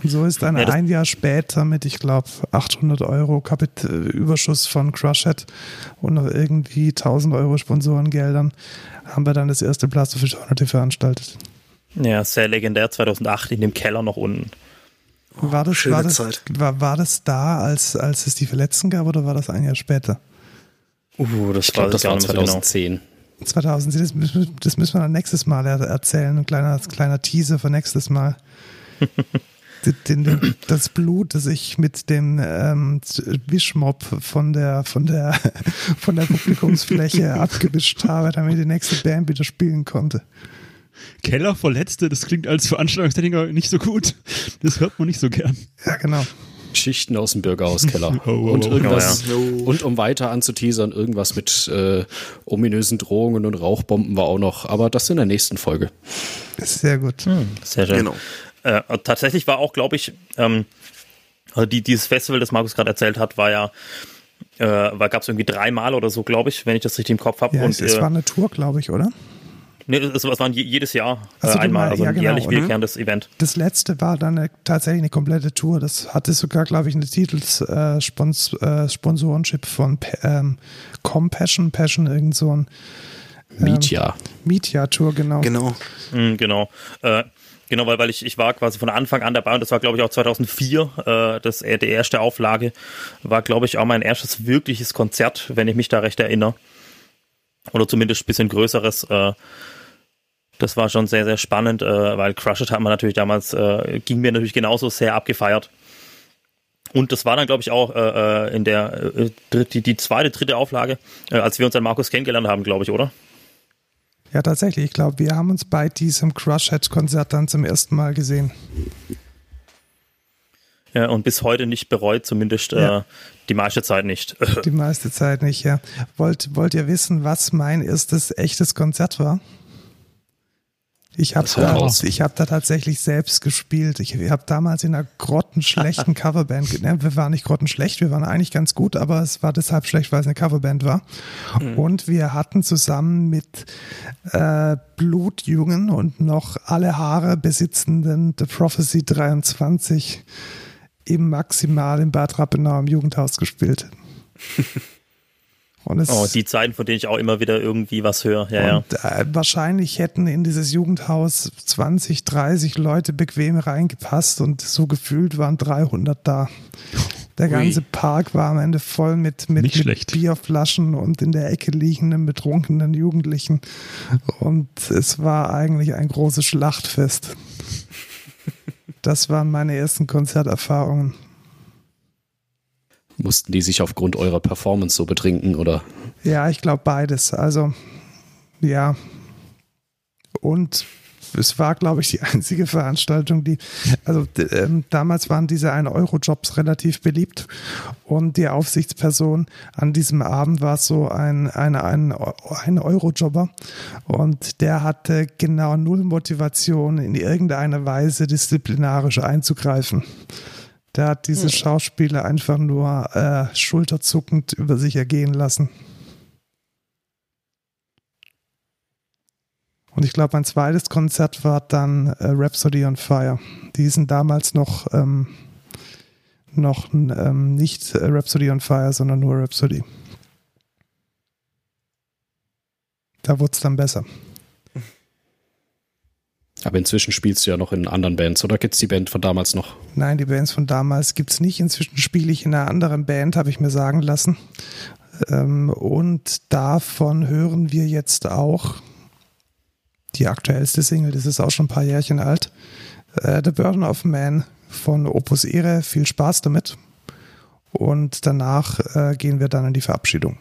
Und so ist dann Ja, ein Jahr später mit, ich glaube, 800 Euro Kapit äh, Überschuss von Crushhead und noch irgendwie 1000 Euro Sponsorengeldern haben wir dann das erste Blast of Eternity veranstaltet. Ja, sehr legendär, 2008 in dem Keller noch unten. War das, war das, Zeit. War, war das da, als, als es die Verletzten gab oder war das ein Jahr später? Uh, das Ich glaube, das war nicht mehr so genau. 2010. 2000, das, müssen- das müssen wir dann nächstes Mal er- erzählen. Ein kleiner, kleiner Teaser für nächstes Mal. <laughs> Den, den, das Blut, das ich mit dem ähm, Wischmob von der, von der, von der Publikumsfläche <laughs> abgewischt habe, damit die nächste Band wieder spielen konnte. Keller Verletzte, das klingt als Veranstaltungstechniker nicht so gut. Das hört man nicht so gern. Ja, genau. Geschichten aus dem Bürgerhauskeller. <laughs> Oh, oh, und oh. irgendwas, Oh, und um weiter anzuteasern, irgendwas mit äh, ominösen Drohungen und Rauchbomben war auch noch, aber das in der nächsten Folge. Sehr gut. Sehr schön. Genau. Äh, tatsächlich war auch, glaube ich, ähm, also die, dieses Festival, das Markus gerade erzählt hat, war ja, äh, gab es irgendwie dreimal oder so, glaube ich, wenn ich das richtig im Kopf habe. Ja, und es, es äh, war eine Tour, glaube ich, oder? Nee, es, es waren jedes Jahr äh, Ach so, du einmal, also ja, ein genau, jährlich wiederkehrendes Event. Das letzte war dann eine, tatsächlich eine komplette Tour. Das hatte sogar, glaube ich, eine Titelsponsorship äh, äh, Sponsorenship von ähm, Compassion, Passion, irgend so ein Mietja. Media-Tour, genau. Genau. Mhm, genau. Äh, genau, weil, weil ich, ich war quasi von Anfang an dabei und das war, glaube ich, auch 2004, äh, das, äh, die erste Auflage, war, glaube ich, auch mein erstes wirkliches Konzert, wenn ich mich da recht erinnere. Oder zumindest ein bisschen größeres. Äh, das war schon sehr, sehr spannend, äh, weil Crush It hat man natürlich damals, äh, ging mir natürlich genauso sehr abgefeiert. Und das war dann, glaube ich, auch äh, äh, in der äh, dritt- die, die zweite, dritte Auflage, äh, als wir uns an Markus kennengelernt haben, glaube ich, oder? Ja, tatsächlich. Ich glaube, wir haben uns bei diesem Crushhead-Konzert dann zum ersten Mal gesehen. Ja, und bis heute nicht bereut, zumindest Ja. äh, die meiste Zeit nicht. <laughs> Die meiste Zeit nicht, ja. Wollt, wollt ihr wissen, was mein erstes echtes Konzert war? Ich habe da, ich hab da tatsächlich selbst gespielt. Ich habe damals in einer grottenschlechten <laughs> Coverband, ne, wir waren nicht grottenschlecht, wir waren eigentlich ganz gut, aber es war deshalb schlecht, weil es eine Coverband war. Und wir hatten zusammen mit äh, Blutjungen und noch alle Haare besitzenden The Prophecy 23 im Maximal in Bad Rappenau im Jugendhaus gespielt. <laughs> Und es, oh, die Zeiten, von denen ich auch immer wieder irgendwie was höre. Ja, und, ja. Äh, wahrscheinlich hätten in dieses Jugendhaus 20, 30 Leute bequem reingepasst und so gefühlt waren 300 da. Der ganze Ui. Park war am Ende voll mit, mit, mit Bierflaschen und in der Ecke liegenden, betrunkenen Jugendlichen. Und es war eigentlich ein großes Schlachtfest. Das waren meine ersten Konzerterfahrungen. Mussten die sich aufgrund eurer Performance so betrinken, oder? Ja, ich glaube beides. Also, ja. Und es war, glaube ich, die <laughs> einzige Veranstaltung, die, also äh, damals waren diese 1-Euro-Jobs relativ beliebt und die Aufsichtsperson an diesem Abend war so ein, ein, ein, ein Euro-Jobber und der hatte genau null Motivation, in irgendeiner Weise disziplinarisch einzugreifen. Der hat diese hm. Schauspieler einfach nur äh, schulterzuckend über sich ergehen lassen. Und ich glaube, mein zweites Konzert war dann äh, Rhapsody on Fire. Die sind damals noch, ähm, noch ähm, nicht äh, Rhapsody on Fire, sondern nur Rhapsody. Da wurde es dann besser. Aber inzwischen spielst du ja noch in anderen Bands, oder gibt es die Band von damals noch? Nein, die Bands von damals gibt es nicht. Inzwischen spiele ich in einer anderen Band, habe ich mir sagen lassen. Ähm, und davon hören wir jetzt auch die aktuellste Single, das ist auch schon ein paar Jährchen alt. Äh, The Burden of Man von Opus Ere. Viel Spaß damit. Und danach äh, gehen wir dann in die Verabschiedung.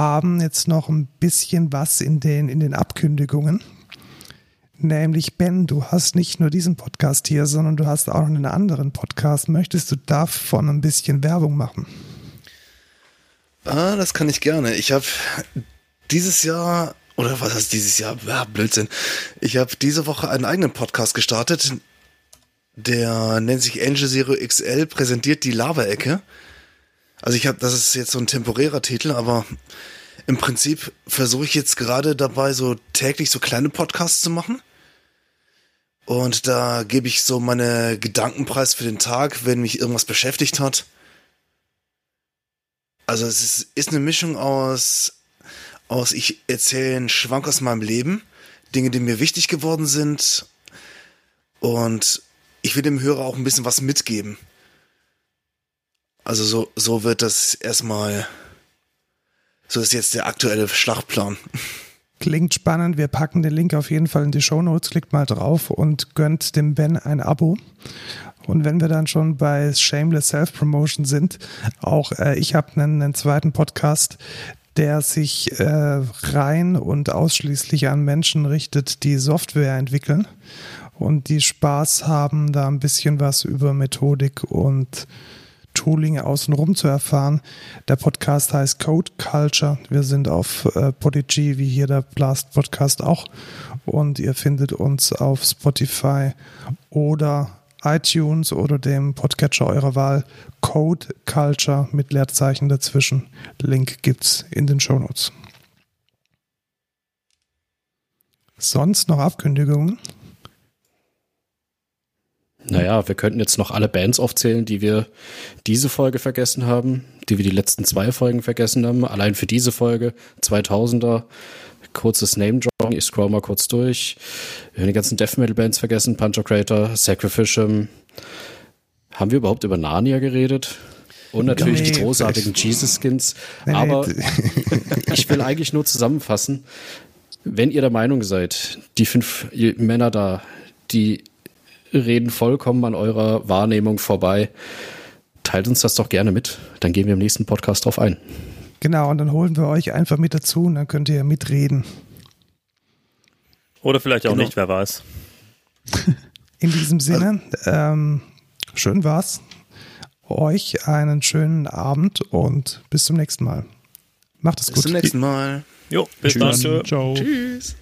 Haben jetzt noch ein bisschen was in den, in den Abkündigungen. Nämlich, Ben, du hast nicht nur diesen Podcast hier, sondern du hast auch noch einen anderen Podcast. Möchtest du davon ein bisschen Werbung machen? Ah, das kann ich gerne. Ich habe dieses Jahr, oder was heißt dieses Jahr? Ja, Blödsinn. Ich habe diese Woche einen eigenen Podcast gestartet. Der nennt sich Angel Zero XL, präsentiert die Lava-Ecke. Also ich habe, das ist jetzt so ein temporärer Titel, aber im Prinzip versuche ich jetzt gerade dabei, so täglich so kleine Podcasts zu machen. Und da gebe ich so meine Gedankenpreis für den Tag, wenn mich irgendwas beschäftigt hat. Also es ist, ist eine Mischung aus, aus ich erzähle einen Schwank aus meinem Leben, Dinge, die mir wichtig geworden sind. Und ich will dem Hörer auch ein bisschen was mitgeben. Also so, so wird das erstmal, so ist jetzt der aktuelle Schlachtplan. Klingt spannend. Wir packen den Link auf jeden Fall in die Show Notes. Klickt mal drauf und gönnt dem Ben ein Abo. Und wenn wir dann schon bei Shameless Self-Promotion sind, auch äh, ich habe einen, einen, zweiten Podcast, der sich äh, rein und ausschließlich an Menschen richtet, die Software entwickeln und die Spaß haben, da ein bisschen was über Methodik und Tooling außenrum zu erfahren. Der Podcast heißt Code Culture. Wir sind auf äh, Podigy, wie hier der Blast Podcast auch. Und ihr findet uns auf Spotify oder iTunes oder dem Podcatcher eurer Wahl. Code Culture mit Leerzeichen dazwischen. Link gibt's in den Show Notes. Sonst noch Abkündigungen? Naja, wir könnten jetzt noch alle Bands aufzählen, die wir diese Folge vergessen haben, die wir die letzten zwei Folgen vergessen haben. Allein für diese Folge 2000er. Kurzes Name-Dropping, ich scroll mal kurz durch. Wir haben die ganzen Death Metal-Bands vergessen, Puncher Crater, Sacrificium. Haben wir überhaupt über Narnia geredet? Und natürlich nee, die großartigen Jesus-Skins. Nee, Aber <laughs> ich will eigentlich nur zusammenfassen, wenn ihr der Meinung seid, die fünf Männer da, die reden vollkommen an eurer Wahrnehmung vorbei. Teilt uns das doch gerne mit. Dann gehen wir im nächsten Podcast drauf ein. Genau, und dann holen wir euch einfach mit dazu und dann könnt ihr mitreden. Oder vielleicht auch genau. nicht, wer weiß. <laughs> In diesem Sinne, ähm, schön war's. Euch einen schönen Abend und bis zum nächsten Mal. Macht es gut. Bis zum nächsten Mal. Jo, bis Tschüss. dann. Ciao. Tschüss.